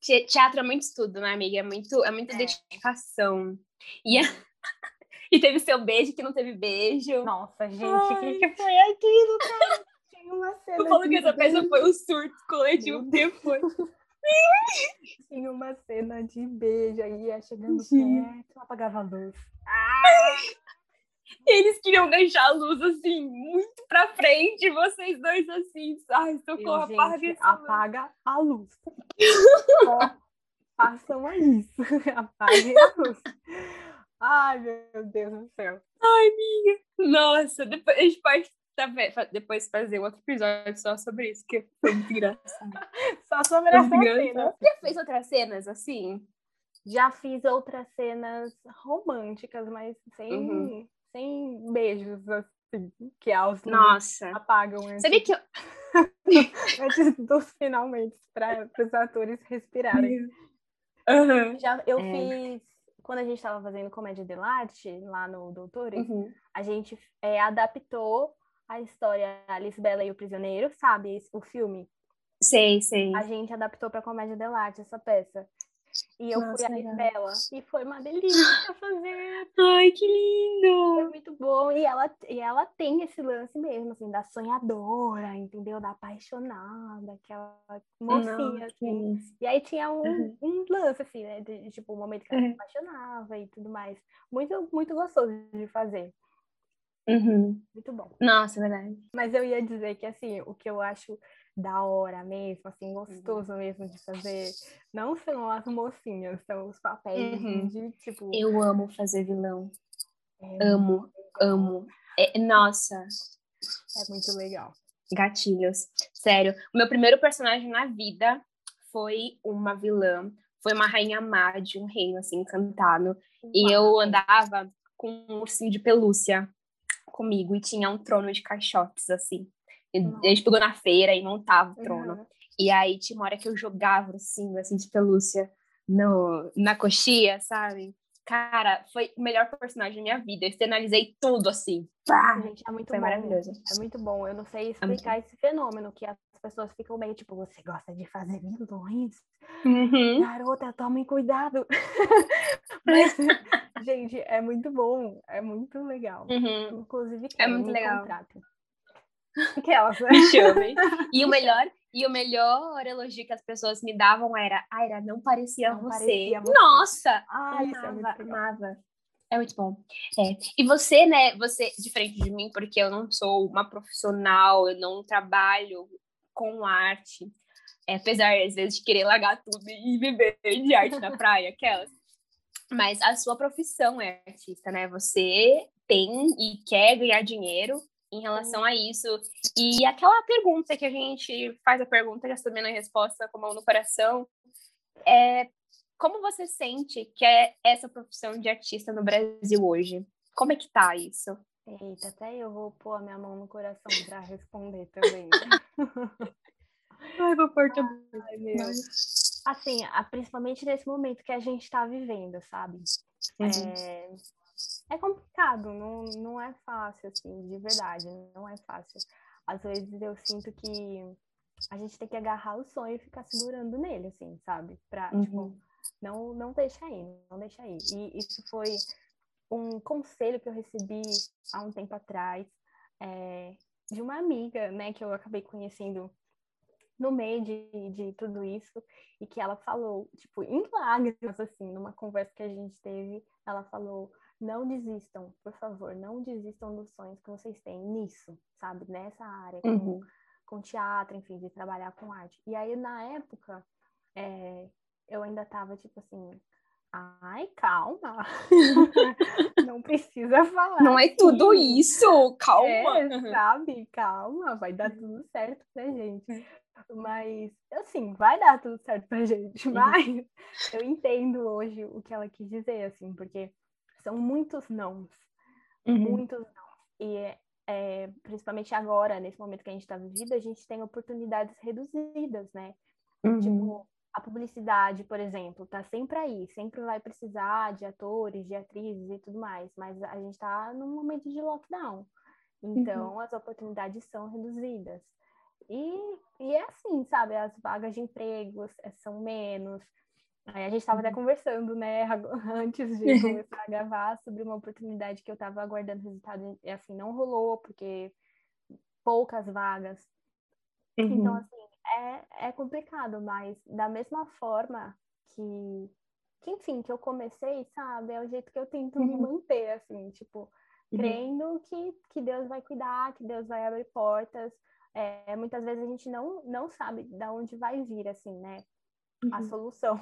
Te- Teatro é muito estudo, né, amiga? É, muito, é muita É. dedicação. E, a- e teve seu beijo que não teve beijo. Nossa, gente, o Ai. que, que foi aquilo, cara? Tinha uma cena. Eu falo que essa peça foi um surto coletivo, foi. Tinha uma cena de beijo, aí ia chegando Sim. perto, apagava a luz. Eles queriam deixar a luz assim, muito pra frente, vocês dois assim. Ai, socorro, gente, apaga luz. apaga a luz. Só façam a isso. Apaguem a luz. Ai, meu Deus do céu. Nossa, depois, a gente pode tá, depois fazer outro episódio só sobre isso, que foi muito engraçado. Só sobre essa cena. engraçado. Já fez outras cenas assim? Já fiz outras cenas românticas, mas sem, Uhum. Sem beijos, assim, que luzes Nossa. apagam antes, Sabia que eu. antes dos finalmente, para os atores respirarem. Aham. Já, eu É. fiz, quando a gente estava fazendo comédia de arte, lá no Doutores, Uhum. a gente é, adaptou a história Alice Bela e o Prisioneiro, sabe? O filme. Sei, sei. A gente adaptou para comédia de arte essa peça. E eu Nossa, fui a. Bela. E foi uma delícia fazer. Ai, que Foi lindo! muito bom. E ela, e ela tem esse lance mesmo, assim, da sonhadora, entendeu? Da apaixonada, aquela mocinha, que assim. E aí tinha um, Uhum. um lance, assim, né? De, tipo, o momento que ela se Uhum. apaixonava e tudo mais. Muito, muito gostoso de fazer. Uhum. Muito bom. Nossa, é verdade. Mas eu ia dizer que, assim, o que eu acho da hora mesmo, assim, gostoso mesmo de fazer, não são as mocinhas, são os papéis Uhum. de, tipo... Eu amo fazer vilão. é, Amo, amo. É- nossa, É muito legal. gatilhos. Sério, o meu primeiro personagem na vida foi uma vilã. Foi uma rainha má de um reino, assim, encantado. E eu Uau. andava com um ursinho de pelúcia comigo e tinha um trono de caixotes, assim. A gente pegou na feira e montava o trono. Uhum. E aí tinha uma hora que eu jogava o ursinho, assim, de pelúcia no, na coxia, sabe? Cara, foi o melhor personagem da minha vida. Eu externalizei tudo assim. Pá! Gente, é muito foi bom. maravilhoso. É muito bom. Eu não sei explicar é esse fenômeno que as pessoas ficam meio tipo, você gosta de fazer vilões? Uhum. Garota, tomem cuidado. Mas, gente, é muito bom. É muito legal. Uhum. Inclusive, é muito legal. Contrato. Aquelas, né? Chame. E o melhor, e o melhor elogio que as pessoas me davam era, Aira, não parecia, Não você. parecia você. Nossa! Ai, isso é amava, legal. amava. É muito bom. É. E você, né, você, diferente de mim, porque eu não sou uma profissional, eu não trabalho com arte, é, apesar, às vezes, de querer largar tudo e viver de arte na praia, aquelas. Mas a sua profissão é artista, né? Você tem e quer ganhar dinheiro em relação a isso. E aquela pergunta que a gente faz a pergunta, já sabendo a resposta com a mão no coração, é como você sente que é essa profissão de artista no Brasil hoje? Como é que tá isso? Eita, até eu vou pôr a minha mão no coração para responder também. Ai, vou pôr Ai, meu. Assim, principalmente nesse momento que a gente está vivendo, sabe? Uhum. É, é complicado, não, não é fácil, assim, de verdade, não é fácil. Às vezes eu sinto que a gente tem que agarrar o sonho e ficar segurando nele, assim, sabe? Pra, Uhum. tipo, não, não deixa aí, não deixa aí. E isso foi um conselho que eu recebi há um tempo atrás é, de uma amiga, né, que eu acabei conhecendo no meio de, de tudo isso, e que ela falou, tipo, em lágrimas, assim, numa conversa que a gente teve, ela falou, não desistam, por favor, não desistam dos sonhos que vocês têm nisso, sabe, nessa área, com, Uhum. com teatro, enfim, de trabalhar com arte. E aí, na época, é, eu ainda tava, tipo assim, ai, calma, não precisa falar Não é assim. tudo isso, calma. É, sabe? Calma, vai dar tudo certo pra gente. Mas, assim, vai dar tudo certo pra gente. Uhum. Mas eu entendo hoje o que ela quis dizer, assim, porque são muitos nãos. Uhum. Muitos nãos. E, é, principalmente agora, nesse momento que a gente tá vivendo, a gente tem oportunidades reduzidas, né? Uhum. Tipo, a publicidade, por exemplo, tá sempre aí, sempre vai precisar de atores, de atrizes e tudo mais, mas a gente tá num momento de lockdown. Então, as oportunidades são reduzidas. E, e é assim, sabe? As vagas de empregos eh, são menos. Aí a gente estava até conversando, né, antes de começar a gravar, sobre uma oportunidade que eu estava aguardando resultado e assim, não rolou, porque poucas vagas. Então, Uhum. assim, é, é complicado, mas da mesma forma que, que, enfim, que eu comecei, sabe? É o jeito que eu tento me Uhum. manter, assim, tipo, Uhum. crendo que, que Deus vai cuidar, que Deus vai abrir portas. É, muitas vezes a gente não, não sabe de onde vai vir, assim, né? A Uhum. solução.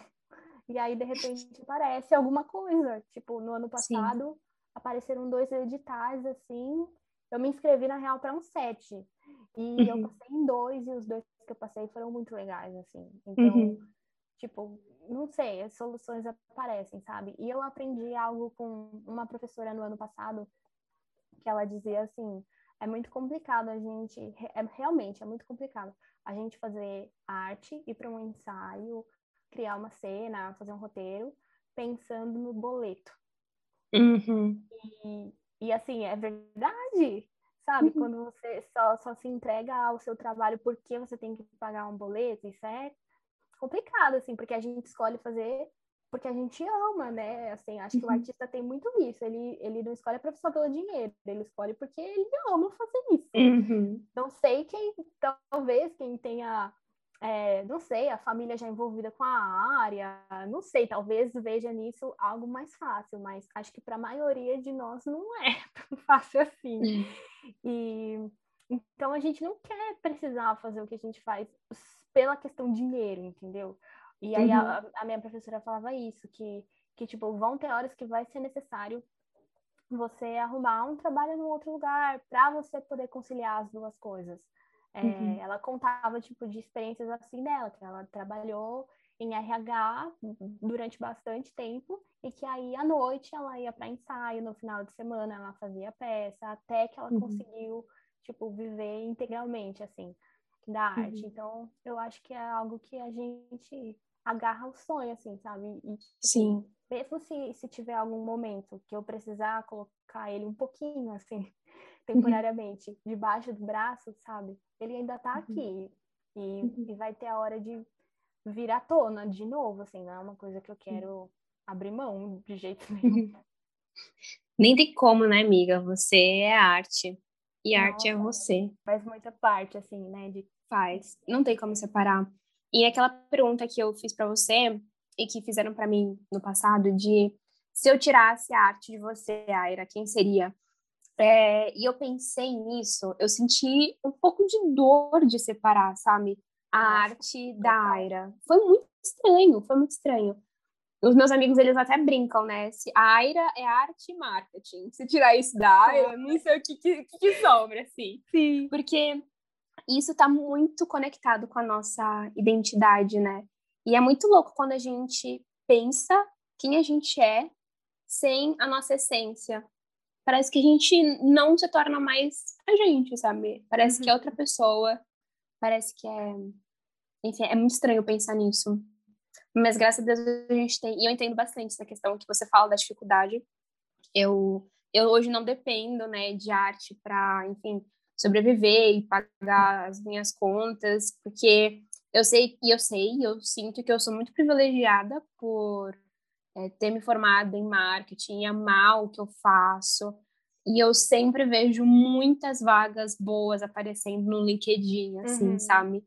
E aí, de repente, aparece alguma coisa. Tipo, no ano Sim. passado, apareceram dois editais, assim. Eu me inscrevi, na real, para um sete. E eu Uhum. passei em dois, e os dois que eu passei foram muito legais, assim. Então, Uhum. tipo, não sei, as soluções aparecem, sabe? E eu aprendi algo com uma professora no ano passado, que ela dizia assim, é muito complicado a gente, é, realmente é muito complicado a gente fazer arte, ir para um ensaio, criar uma cena, fazer um roteiro, pensando no boleto. Uhum. E, e assim, é verdade, sabe? Uhum. Quando você só, só se entrega ao seu trabalho porque você tem que pagar um boleto, isso é complicado, assim, porque a gente escolhe fazer porque a gente ama, né? Assim, acho que o Uhum. artista tem muito isso. Ele, ele não escolhe a profissão pelo dinheiro, ele escolhe porque ele ama fazer isso. Uhum. Não sei quem, talvez quem tenha, é, não sei, a família já envolvida com a área, não sei, talvez veja nisso algo mais fácil, mas acho que para a maioria de nós não é tão fácil assim. E então a gente não quer precisar fazer o que a gente faz pela questão dinheiro, entendeu? E aí Uhum. a, a minha professora falava isso, que, que tipo, vão ter horas que vai ser necessário você arrumar um trabalho em outro lugar para você poder conciliar as duas coisas. É, Uhum. Ela contava tipo de experiências assim dela, que ela trabalhou em RH durante bastante tempo e que aí à noite ela ia para ensaio, no final de semana ela fazia peça, até que ela Uhum. conseguiu tipo viver integralmente assim da arte. Uhum. Então, eu acho que é algo que a gente agarra o sonho assim, sabe? E Sim. mesmo se, se tiver algum momento que eu precisar colocar ele um pouquinho, assim, temporariamente, debaixo do braço, sabe? Ele ainda tá uhum. aqui. E, uhum. e vai ter a hora de vir à tona de novo, assim, não é uma coisa que eu quero abrir mão de jeito nenhum. Nem tem como, né, amiga? Você é arte. E Nossa, arte é você. Faz muita parte, assim, né? De... Faz. Não tem como separar. E aquela pergunta que eu fiz para você e que fizeram para mim no passado de se eu tirasse a arte de você, Aira, quem seria? É, e eu pensei nisso, eu senti um pouco de dor de separar, sabe? A arte da Aira. Foi muito estranho, foi muito estranho. Os meus amigos, eles até brincam, né? Se a Aira é arte e marketing. Se tirar isso da Aira, não sei o que, que, que sobra, assim. Sim. Porque isso está muito conectado com a nossa identidade, né? E é muito louco quando a gente pensa quem a gente é sem a nossa essência. Parece que a gente não se torna mais a gente, sabe? Parece uhum. que é outra pessoa. Parece que é. Enfim, é muito estranho pensar nisso. Mas graças a Deus a gente tem. E eu entendo bastante essa questão que você fala da dificuldade. Eu, eu hoje não dependo, né, de arte para, enfim, sobreviver e pagar as minhas contas, porque eu sei, e eu sei, eu sinto que eu sou muito privilegiada por é, ter me formado em marketing, amar o que eu faço, e eu sempre vejo muitas vagas boas aparecendo no LinkedIn, assim, uhum. sabe?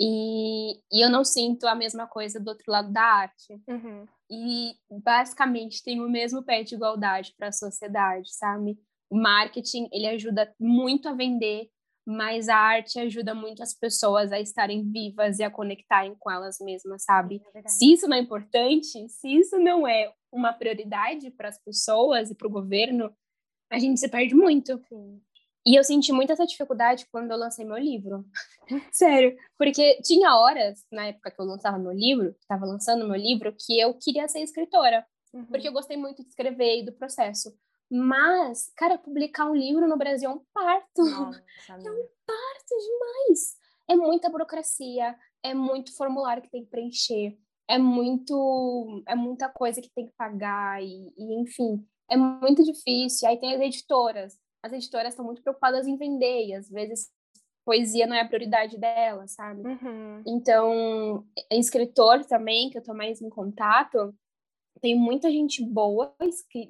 E, e eu não sinto a mesma coisa do outro lado da arte. Uhum. E basicamente tem o mesmo pé de igualdade para a sociedade, sabe? O marketing, ele ajuda muito a vender, mas a arte ajuda muito as pessoas a estarem vivas e a conectarem com elas mesmas, sabe? É se isso não é importante, se isso não é uma prioridade para as pessoas e para o governo, a gente se perde muito. Sim. E eu senti muita essa dificuldade quando eu lancei meu livro. Sério. Porque tinha horas, na época que eu lançava meu livro, estava lançando meu livro, que eu queria ser escritora. Uhum. Porque eu gostei muito de escrever e do processo. Mas, cara, publicar um livro no Brasil é um parto. Nossa, é um parto demais. É muita burocracia, é muito formulário que tem que preencher, é muito, é muita coisa que tem que pagar e, e enfim, é muito difícil. Aí tem as editoras. As editoras estão muito preocupadas em vender e às vezes poesia não é a prioridade delas, sabe? Uhum. Então, escritor também, que eu tô mais em contato, tem muita gente boa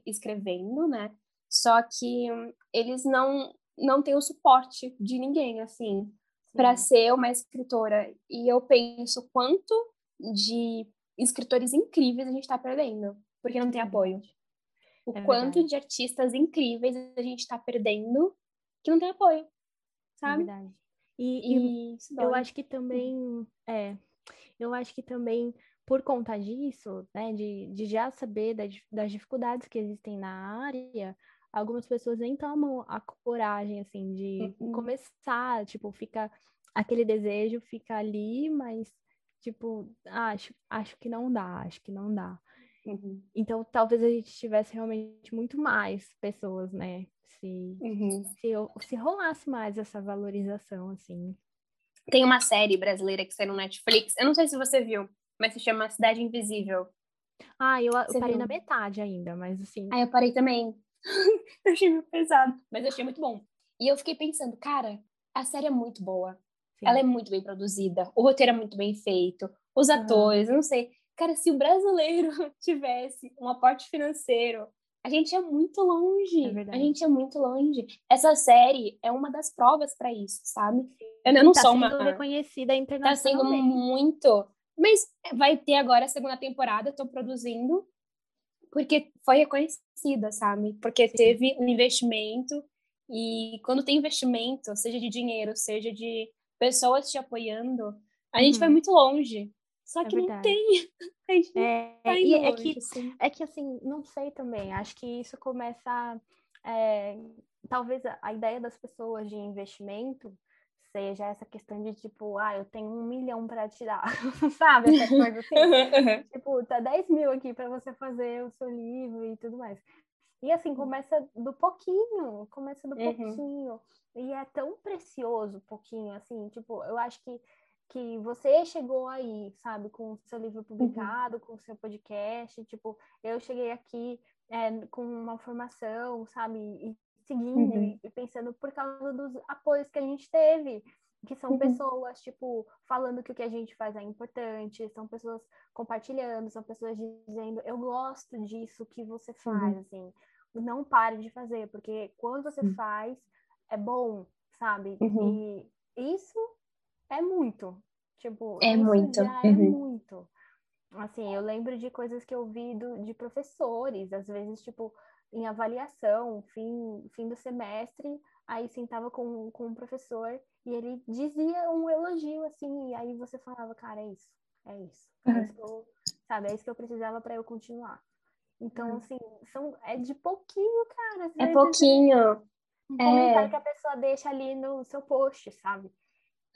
escrevendo, né? Só que eles não não têm o suporte de ninguém, assim, para ser uma escritora. E eu penso quanto de escritores incríveis a gente está perdendo, porque não tem apoio. O é quanto de artistas incríveis a gente está perdendo que não tem apoio, sabe? É verdade. E, e, e eu acho que também, é, eu acho que também por conta disso, né, de, de já saber das, das dificuldades que existem na área, algumas pessoas nem tomam a coragem, assim, de uhum. começar, tipo, fica aquele desejo fica ali, mas, tipo, acho, acho que não dá, acho que não dá. Uhum. Então, talvez a gente tivesse realmente muito mais pessoas, né, se, uhum. se, se rolasse mais essa valorização, assim. Tem uma série brasileira que saiu no Netflix, eu não sei se você viu, mas se chama Cidade Invisível. Ah, eu, eu parei viu? na metade ainda, mas assim. Ah, eu parei também. eu achei meio pesado, mas eu achei muito bom. E eu fiquei pensando, cara, a série é muito boa. Sim. Ela é muito bem produzida, o roteiro é muito bem feito, os atores, uhum. não sei. Cara, se o brasileiro tivesse um aporte financeiro, a gente é muito longe. É a gente é muito longe. Essa série é uma das provas para isso, sabe? Eu, não tá sou uma reconhecida internacionalmente. Tá sendo muito mas vai ter agora a segunda temporada, estou produzindo, porque foi reconhecida, sabe? Porque teve um investimento, e quando tem investimento, seja de dinheiro, seja de pessoas te apoiando, a uhum. gente vai uhum. muito longe. Só é que não tem. A gente é, tá e é que, assim. é que, assim, não sei também. Acho que isso começa. É, talvez a, a ideia das pessoas de investimento seja essa questão de tipo, ah, eu tenho um milhão para te dar, sabe? Essa coisa assim. tipo, tá 10 mil aqui para você fazer o seu livro e tudo mais. E assim, começa do pouquinho, começa do uhum. pouquinho. E é tão precioso pouquinho, assim, tipo, eu acho que que você chegou aí, sabe, com o seu livro uhum. publicado, uhum. com o seu podcast, tipo, eu cheguei aqui é, com uma formação, sabe, e seguindo uhum. e pensando por causa dos apoios que a gente teve, que são uhum. pessoas, tipo, falando que o que a gente faz é importante, são pessoas compartilhando, são pessoas dizendo, eu gosto disso que você faz, uhum. assim, não pare de fazer, porque quando você faz, é bom, sabe? Uhum. E isso é muito, tipo, é muito. já é uhum. muito. Assim, eu lembro de coisas que eu vi do, de professores, às vezes, tipo, em avaliação, fim, fim do semestre, aí sentava com, com um professor e ele dizia um elogio, assim, e aí você falava, cara, é isso, é isso, é isso eu, sabe, é isso que eu precisava para eu continuar. Então, uhum. assim, são, é de pouquinho, cara. É pouquinho. Um comentário é... que a pessoa deixa ali no seu post, sabe?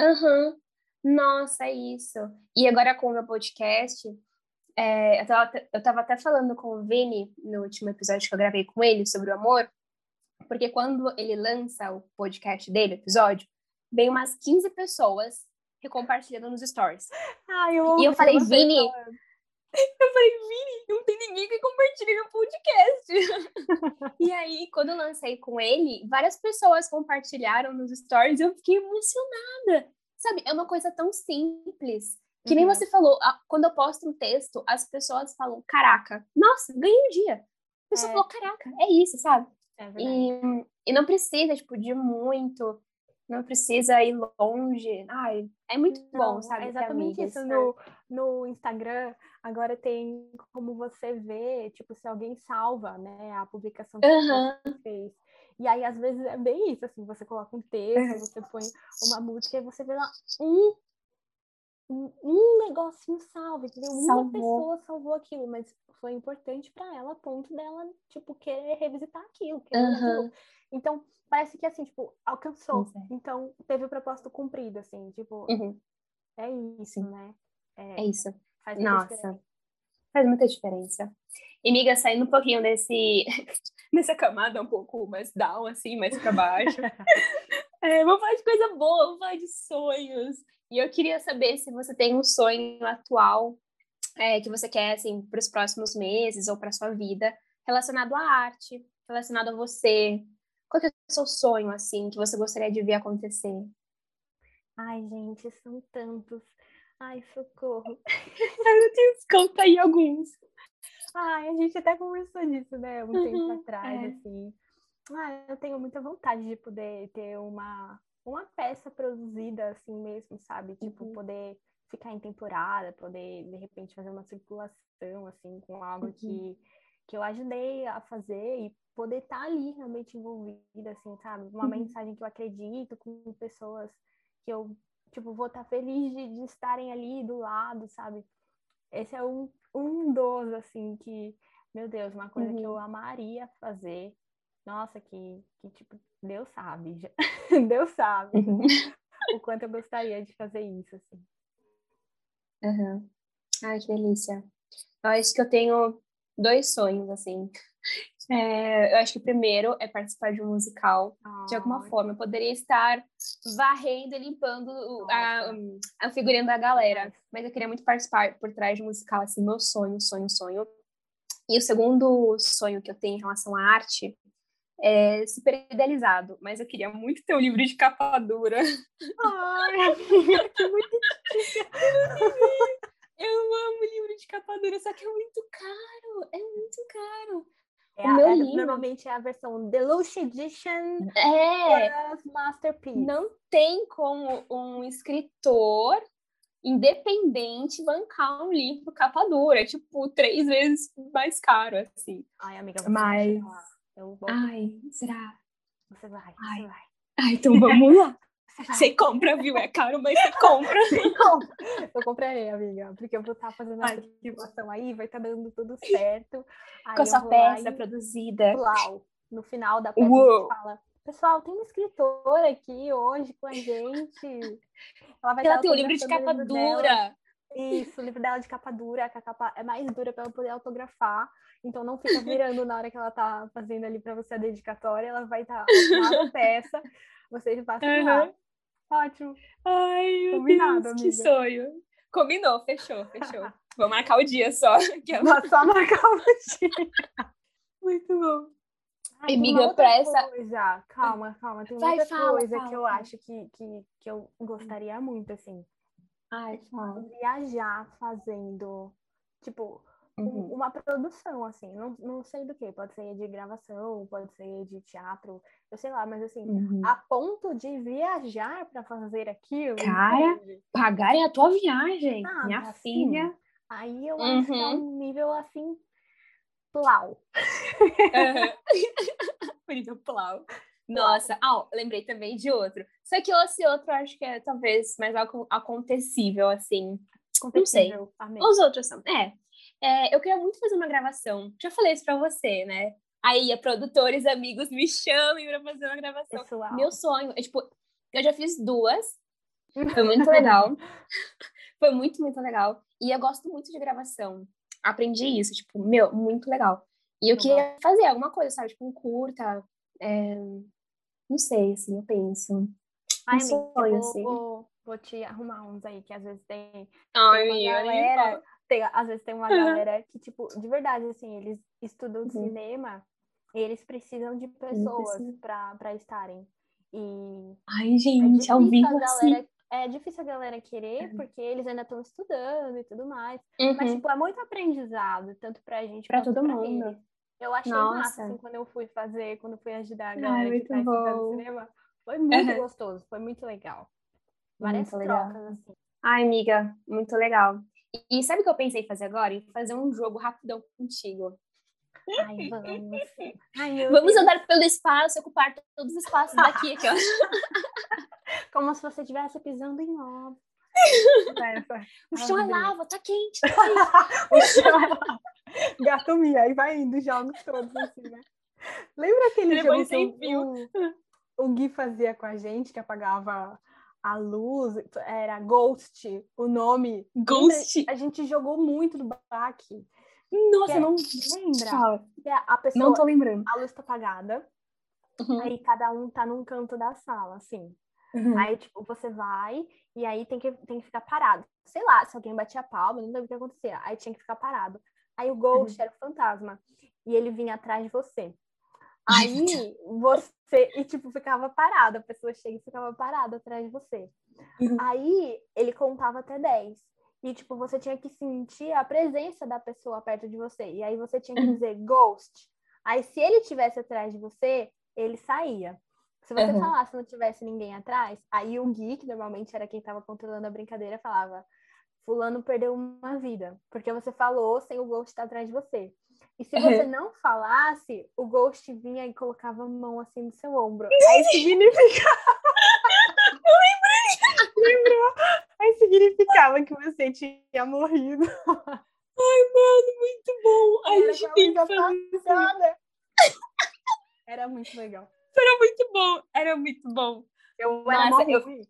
Aham. Uhum. Nossa, é isso. E agora com o meu podcast, é, eu, tava, eu tava até falando com o Vini no último episódio que eu gravei com ele sobre o amor, porque quando ele lança o podcast dele, episódio, vem umas 15 pessoas que compartilhando nos stories. Ai, eu e eu falei, Vini, eu falei, Vini, não tem ninguém que compartilhe meu podcast. e aí, quando eu lancei com ele, várias pessoas compartilharam nos stories e eu fiquei emocionada. Sabe, é uma coisa tão simples. Que nem uhum. você falou, quando eu posto um texto, as pessoas falam, caraca, nossa, ganhei um dia. A pessoa é. falou, caraca, é isso, sabe? É e, e não precisa, tipo, de muito, não precisa ir longe. Ai, é muito não, bom, sabe? É exatamente isso. No, no Instagram, agora tem como você ver, tipo, se alguém salva, né, a publicação que uhum. você fez. E aí, às vezes, é bem isso, assim, você coloca um texto, você põe uma música e você vê lá um um negocinho salvo, entendeu? Salvou. Uma pessoa salvou aquilo, mas foi importante para ela a ponto dela, tipo, querer revisitar aquilo. Querer uhum. Então, parece que, assim, tipo, alcançou. É. Então, teve o propósito cumprido, assim, tipo, uhum. é isso, Sim. né? É, é isso. Faz Nossa, diferença. faz muita diferença. E, amiga, saindo um pouquinho desse, dessa camada um pouco mais down, assim, mais para baixo. é, vamos falar de coisa boa, vamos falar de sonhos. E eu queria saber se você tem um sonho atual é, que você quer, assim, para os próximos meses ou para sua vida, relacionado à arte, relacionado a você. Qual que é o seu sonho, assim, que você gostaria de ver acontecer? Ai, gente, são tantos. Ai, socorro. Ai, meu Deus, conta aí alguns. Ai, a gente até conversou disso, né, um uhum, tempo atrás, é. assim. Ah, eu tenho muita vontade de poder ter uma, uma peça produzida assim mesmo, sabe? Tipo, uhum. poder ficar em temporada, poder de repente fazer uma circulação assim com algo uhum. que, que eu ajudei a fazer e poder estar tá ali realmente envolvida, assim, sabe? Uma uhum. mensagem que eu acredito com pessoas que eu, tipo, vou estar tá feliz de, de estarem ali do lado, sabe? Esse é um, um dos, assim, que, meu Deus, uma coisa que eu uhum. amaria fazer. Nossa, que, que tipo, Deus sabe, já. Deus sabe uhum. o quanto eu gostaria de fazer isso, assim. Uhum. Ai, que delícia. Eu acho que eu tenho dois sonhos, assim. É, eu acho que o primeiro é participar de um musical. Oh. De alguma forma, eu poderia estar varrendo e limpando a, a figurinha da galera. Mas eu queria muito participar por trás de um musical, assim, meu sonho, sonho, sonho. E o segundo sonho que eu tenho em relação à arte é super idealizado, mas eu queria muito ter um livro de capa dura. Ai, que muito Eu amo livro de capa dura, só que é muito caro, é muito caro. É, o meu é, livro... Normalmente é a versão Deluxe Edition é, Masterpiece. Não tem como um escritor independente bancar um livro capa dura, é tipo três vezes mais caro, assim. Ai, amiga, mas eu vou. Ai, será? Você vai, Ai. você vai. Ai, então vamos lá. Você compra, viu? É caro, mas você compra. eu comprarei, amiga, porque eu vou estar fazendo essa situação aí, vai estar tá dando tudo certo. Aí Com a sua peça e... produzida. Uau! No final da peça Uou. a gente fala, pessoal, tem uma escritora aqui hoje com a gente. Ela vai Ela tem um livro de capa dura. Dela. Isso, o livro dela de capa dura, que a capa é mais dura para ela poder autografar. Então não fica virando na hora que ela tá fazendo ali para você a dedicatória, ela vai estar tá lá na peça, vocês passam uhum. lá. Ótimo. Ai, Combinado, Deus, que amiga. sonho. Combinou, fechou, fechou. Vou marcar o dia só. que é Nós só marcar o dia. muito bom. Ai, tem Amiga, pra essa- coisa. Calma, calma. Tem Vai, outra fala, coisa fala, que eu fala. acho que, que, que eu gostaria muito, assim. Ai, fala. Viajar fazendo, tipo, um- Uhum. uma produção, assim. Não, não sei do que. Pode ser de gravação, pode ser de teatro. Eu sei lá, mas assim, Uhum. a ponto de viajar para fazer aquilo. Cara, entende? Pagarem a tua viagem, Ah, minha assim, filha. Aí eu acho que é um nível assim, plau. Aham. Bonito plau. Nossa, ah, lembrei também de outro. Só que esse outro eu acho que é talvez mais acon- acontecível, assim. Não sei. Amei. Os outros são. É, é, eu queria muito fazer uma gravação. Já falei isso pra você, né? Aí, a produtores, amigos me chamem pra fazer uma gravação. Pessoal. Meu sonho. É, tipo, eu já fiz duas. Foi muito legal. Foi muito, muito legal. E eu gosto muito de gravação. Aprendi isso, tipo, meu, muito legal. E eu Eu queria fazer alguma coisa, sabe? Tipo, um curta. é, Não sei, assim, eu penso. Ai, um amiga, sonho, vou, assim. vou, vou te arrumar uns aí, que às vezes tem, Ai, tem uma galera, tem, às vezes tem uma Uhum. galera que, tipo, de verdade, assim, eles estudam Uhum. cinema e eles precisam de pessoas pra estarem. E Ai, é gente, ao difícil vivo assim. galera, é difícil a galera querer, porque eles ainda estão estudando e tudo mais. Mas, Uhum. tipo, é muito aprendizado, tanto pra gente Pra quanto todo pra mundo. eles. Eu achei Nossa. massa, assim, quando eu fui fazer, quando eu fui ajudar a galera que muito tá estudando bom. cinema. Foi muito Aham. gostoso, foi muito legal. Várias Muito legal. trocas, assim. Ai, amiga, muito legal. E, e sabe o que eu pensei em fazer agora? Em fazer um jogo rapidão contigo. Ai, vamos. Ai, Vamos andar pelo espaço, ocupar todos os espaços daqui. Aqui, ó. Como se você estivesse pisando em. Essa. O chão é lava, tá quente. Tá quente. O chão é lá. Gato Mia, aí vai indo os jogos todos assim, né? Lembra aquele Depois jogo que o, o, o Gui fazia com a gente, que apagava a luz? Era Ghost, o nome. Ghost. A gente jogou muito no baque. Nossa, Que- não. Lembra? Que a pessoa, Não tô lembrando. a luz tá apagada, Uhum. aí cada um tá num canto da sala, assim. Uhum. Aí, tipo, você vai e aí tem que, tem que ficar parado. Sei lá, se alguém batia a palma, não lembro o que acontecia. Aí tinha que ficar parado. Aí o Ghost era o fantasma. E ele vinha atrás de você. Aí você, e tipo, ficava parado. A pessoa chega e ficava parada atrás de você. Uhum. Aí ele contava até 10. E, tipo, você tinha que sentir a presença da pessoa perto de você. E aí você tinha que Uhum. dizer Ghost. Aí, se ele tivesse atrás de você, ele saía. Se você Uhum. falasse não tivesse ninguém atrás, aí o que normalmente era quem estava controlando a brincadeira, falava: Fulano perdeu uma vida, porque você falou sem o Ghost estar atrás de você. E se você não falasse, o Ghost vinha e colocava a mão assim no seu ombro. Aí significava. Lembrou? Aí significava que você tinha morrido. Muito bom. A Era gente a tem que fazer. Era muito legal. Era muito bom. Era muito bom. Eu Nossa, eu-.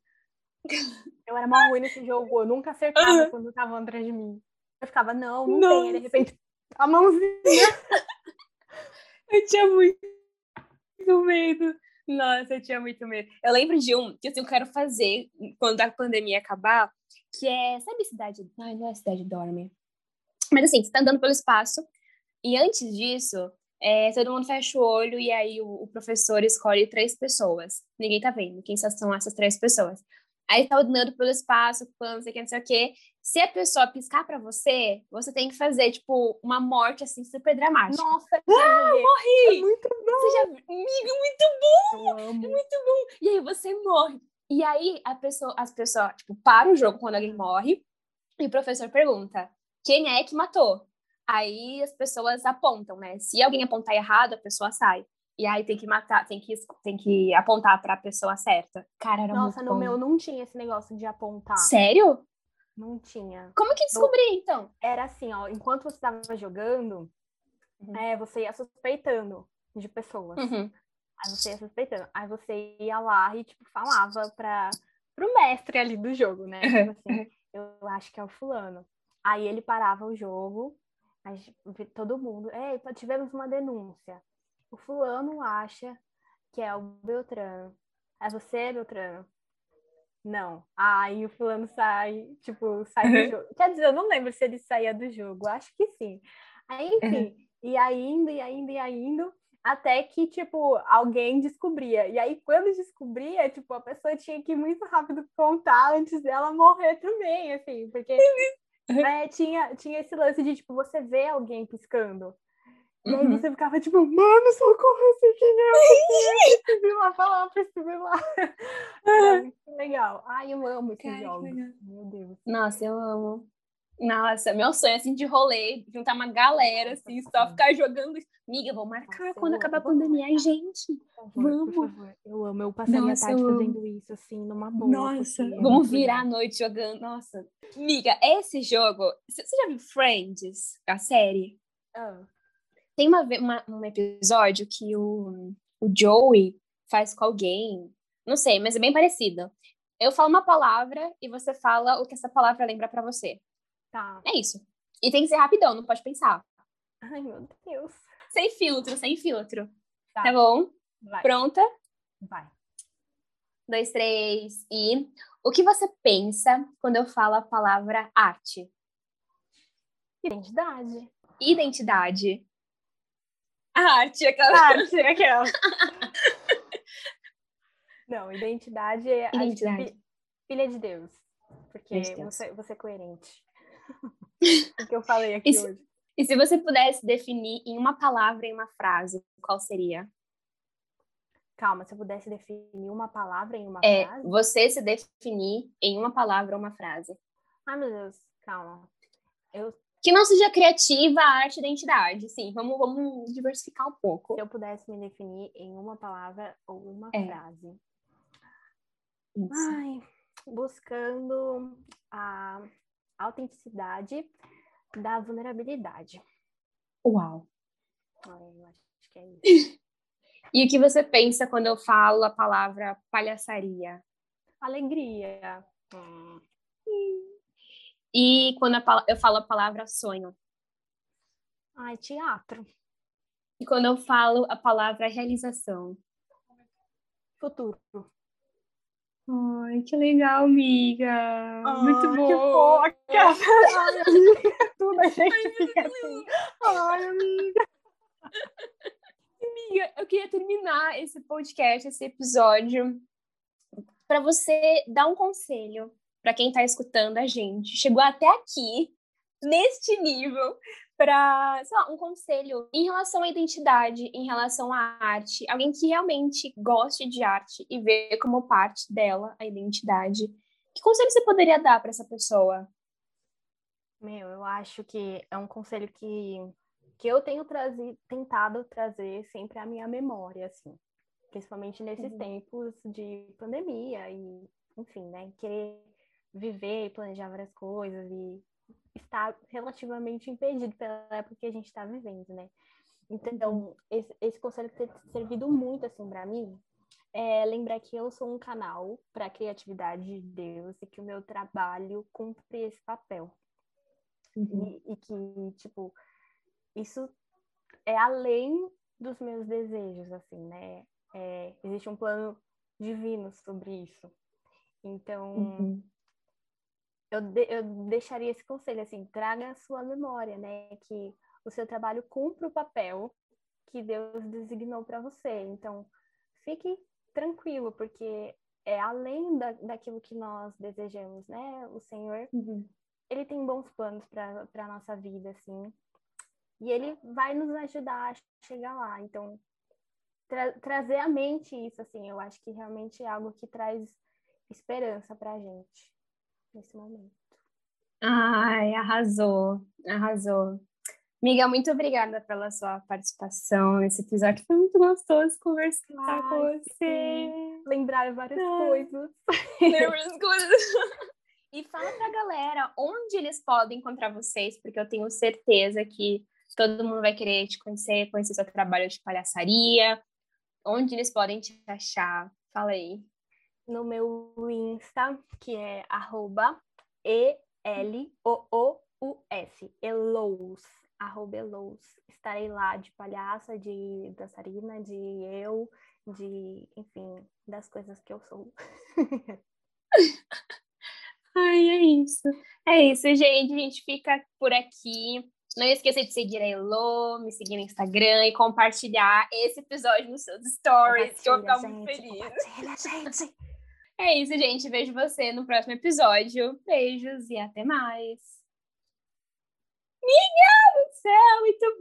Eu era mó ruim nesse jogo. Eu nunca acertava quando estavam atrás de mim. Eu ficava, não, não tem. Aí, de repente, a mãozinha. Eu tinha muito medo. Nossa, eu tinha muito medo. Eu lembro de um que assim, eu quero fazer quando a pandemia acabar, que é, sabe cidade? Ai, não é cidade dorme. Mas assim, você tá andando pelo espaço e antes disso, é, todo mundo fecha o olho e aí o, o professor escolhe três pessoas. Ninguém tá vendo quem são essas três pessoas. Aí tá andando pelo espaço, não sei o que, não sei o que. Se a pessoa piscar pra você, você tem que fazer, tipo, uma morte, assim, super dramática. Nossa, joguei. Morri! É muito bom. Você já... Amiga, muito Eu amo. muito bom. E aí você morre. E aí a pessoa, as pessoas, tipo, param o jogo quando alguém morre e o professor pergunta: quem é que matou? Aí as pessoas apontam, né? Se alguém apontar errado, a pessoa sai. E aí tem que matar, tem que, tem que apontar pra pessoa certa. Cara, era Nossa, no bom. meu não tinha esse negócio de apontar. Sério? Não tinha. Como que descobri, então? Era assim, ó, enquanto você estava jogando, Uhum. é, você ia suspeitando de pessoas. Uhum. Aí você ia suspeitando. Aí você ia lá e, tipo, falava para pro mestre ali do jogo, né? Tipo assim, eu acho que é o fulano. Aí ele parava o jogo, aí vi- todo mundo, ei, pá, tivemos uma denúncia. O fulano acha que é o Beltrano. É você, Beltrano? Não. Aí o fulano sai, tipo, sai do jogo. Quer dizer, eu não lembro se ele saía do jogo. Acho que sim. Aí, enfim, e ainda, e ainda, e ainda, até que, tipo, alguém descobria. E aí, quando descobria, tipo, a pessoa tinha que muito rápido contar antes dela morrer também, assim, porque é, tinha, tinha esse lance de, tipo, você vê alguém piscando. E aí uhum. você ficava tipo, mano, socorro, eu sei quem é, eu preciso ir lá falar, preciso ir lá. É muito legal. Ai, eu amo esses jogos. Meu Deus. Nossa, eu amo. Nossa, meu sonho, assim, de rolê, juntar uma galera, assim, só ficar jogando. Amiga, vou marcar Nossa, quando acabar a pandemia. Ai, gente, vamos. Por favor. Eu amo, eu passaria Nossa, a tarde fazendo isso, assim, numa boa. Nossa, é vamos virar a noite jogando. Nossa. Amiga, esse jogo, você já viu Friends, a série? Ah. Tem uma, uma, um episódio que o, o Joey faz com alguém, não sei, mas é bem parecido. Eu falo uma palavra e você fala o que essa palavra lembra para você. Tá. É isso. E tem que ser rapidão, não pode pensar. Ai, meu Deus. Sem filtro, sem filtro. Tá, tá bom? Vai. Pronta? Vai. Dois, três e. O que você pensa quando eu falo a palavra arte? Identidade. Identidade. A arte, aquela. Arte, aquela. Não, identidade é identidade. filha de Deus. Porque de Deus. Você, você é coerente. o que eu falei aqui e se, hoje. E se você pudesse definir em uma palavra, em uma frase, qual seria? Calma, se eu pudesse definir uma palavra em uma é, frase? Você se definir em uma palavra ou uma frase. Ai, meu Deus, calma. Eu... Que não seja criativa, arte, identidade. Sim, vamos, vamos diversificar um pouco. Se eu pudesse me definir em uma palavra ou uma é. frase. Isso. Ai, buscando a autenticidade da vulnerabilidade. Uau! eu acho que é isso. e o que você pensa quando eu falo a palavra palhaçaria? Alegria. Hum. E quando eu falo a palavra sonho? Ai, teatro. E quando eu falo a palavra realização? Futuro. Ai, que legal, amiga. Muito bom. Que foca. Ai, amiga, tudo a gente Ai, fica assim. Ai, amiga. Amiga, eu queria terminar esse podcast, esse episódio, para você dar um conselho para quem está escutando a gente. Chegou até aqui, neste nível, para, sei lá, um conselho em relação à identidade, em relação à arte, alguém que realmente goste de arte e vê como parte dela a identidade. Que conselho você poderia dar para essa pessoa? Meu, eu acho que é um conselho que, que eu tenho trazido, tentado trazer sempre à minha memória, assim, principalmente nesses uhum. tempos de pandemia e, enfim, né, querer viver e planejar várias coisas e está relativamente impedido pela época que a gente está vivendo, né? Então, esse, esse conselho tem servido muito, assim, para mim, é lembrar que eu sou um canal para a criatividade de Deus e que o meu trabalho cumpre esse papel. Uhum. E, e, que, tipo, isso é além dos meus desejos, assim, né? É, existe um plano divino sobre isso. Então, uhum eu, de, eu deixaria esse conselho, assim, traga a sua memória, né? Que o seu trabalho cumpre o papel que Deus designou para você. Então, fique tranquilo, porque é além da, daquilo que nós desejamos, né? O Senhor, uhum. Ele tem bons planos para a nossa vida, assim. E Ele vai nos ajudar a chegar lá. Então, tra trazer à mente isso, assim, eu acho que realmente é algo que traz esperança para a gente nesse momento. Ai, arrasou, arrasou. Amiga, muito obrigada pela sua participação nesse episódio. Foi muito gostoso conversar Ai, com você. Sim. Lembrar várias coisas. Várias coisas. E fala pra galera onde eles podem encontrar vocês, porque eu tenho certeza que todo mundo vai querer te conhecer, conhecer seu trabalho de palhaçaria. Onde eles podem te achar? Fala aí no meu Insta, que é arroba E-L-O-O-U-S, Elous, arroba Elous. Estarei lá de palhaça, de dançarina, de eu, de, enfim, das coisas que eu sou. Ai, é isso. É isso, gente. A gente fica por aqui. Não esqueça de seguir a Elo, me seguir no Instagram e compartilhar esse episódio nos seus stories, que eu vou ficar muito feliz. Gente! É isso, gente. Vejo você no próximo episódio. Beijos e até mais. Minha do céu, muito bom.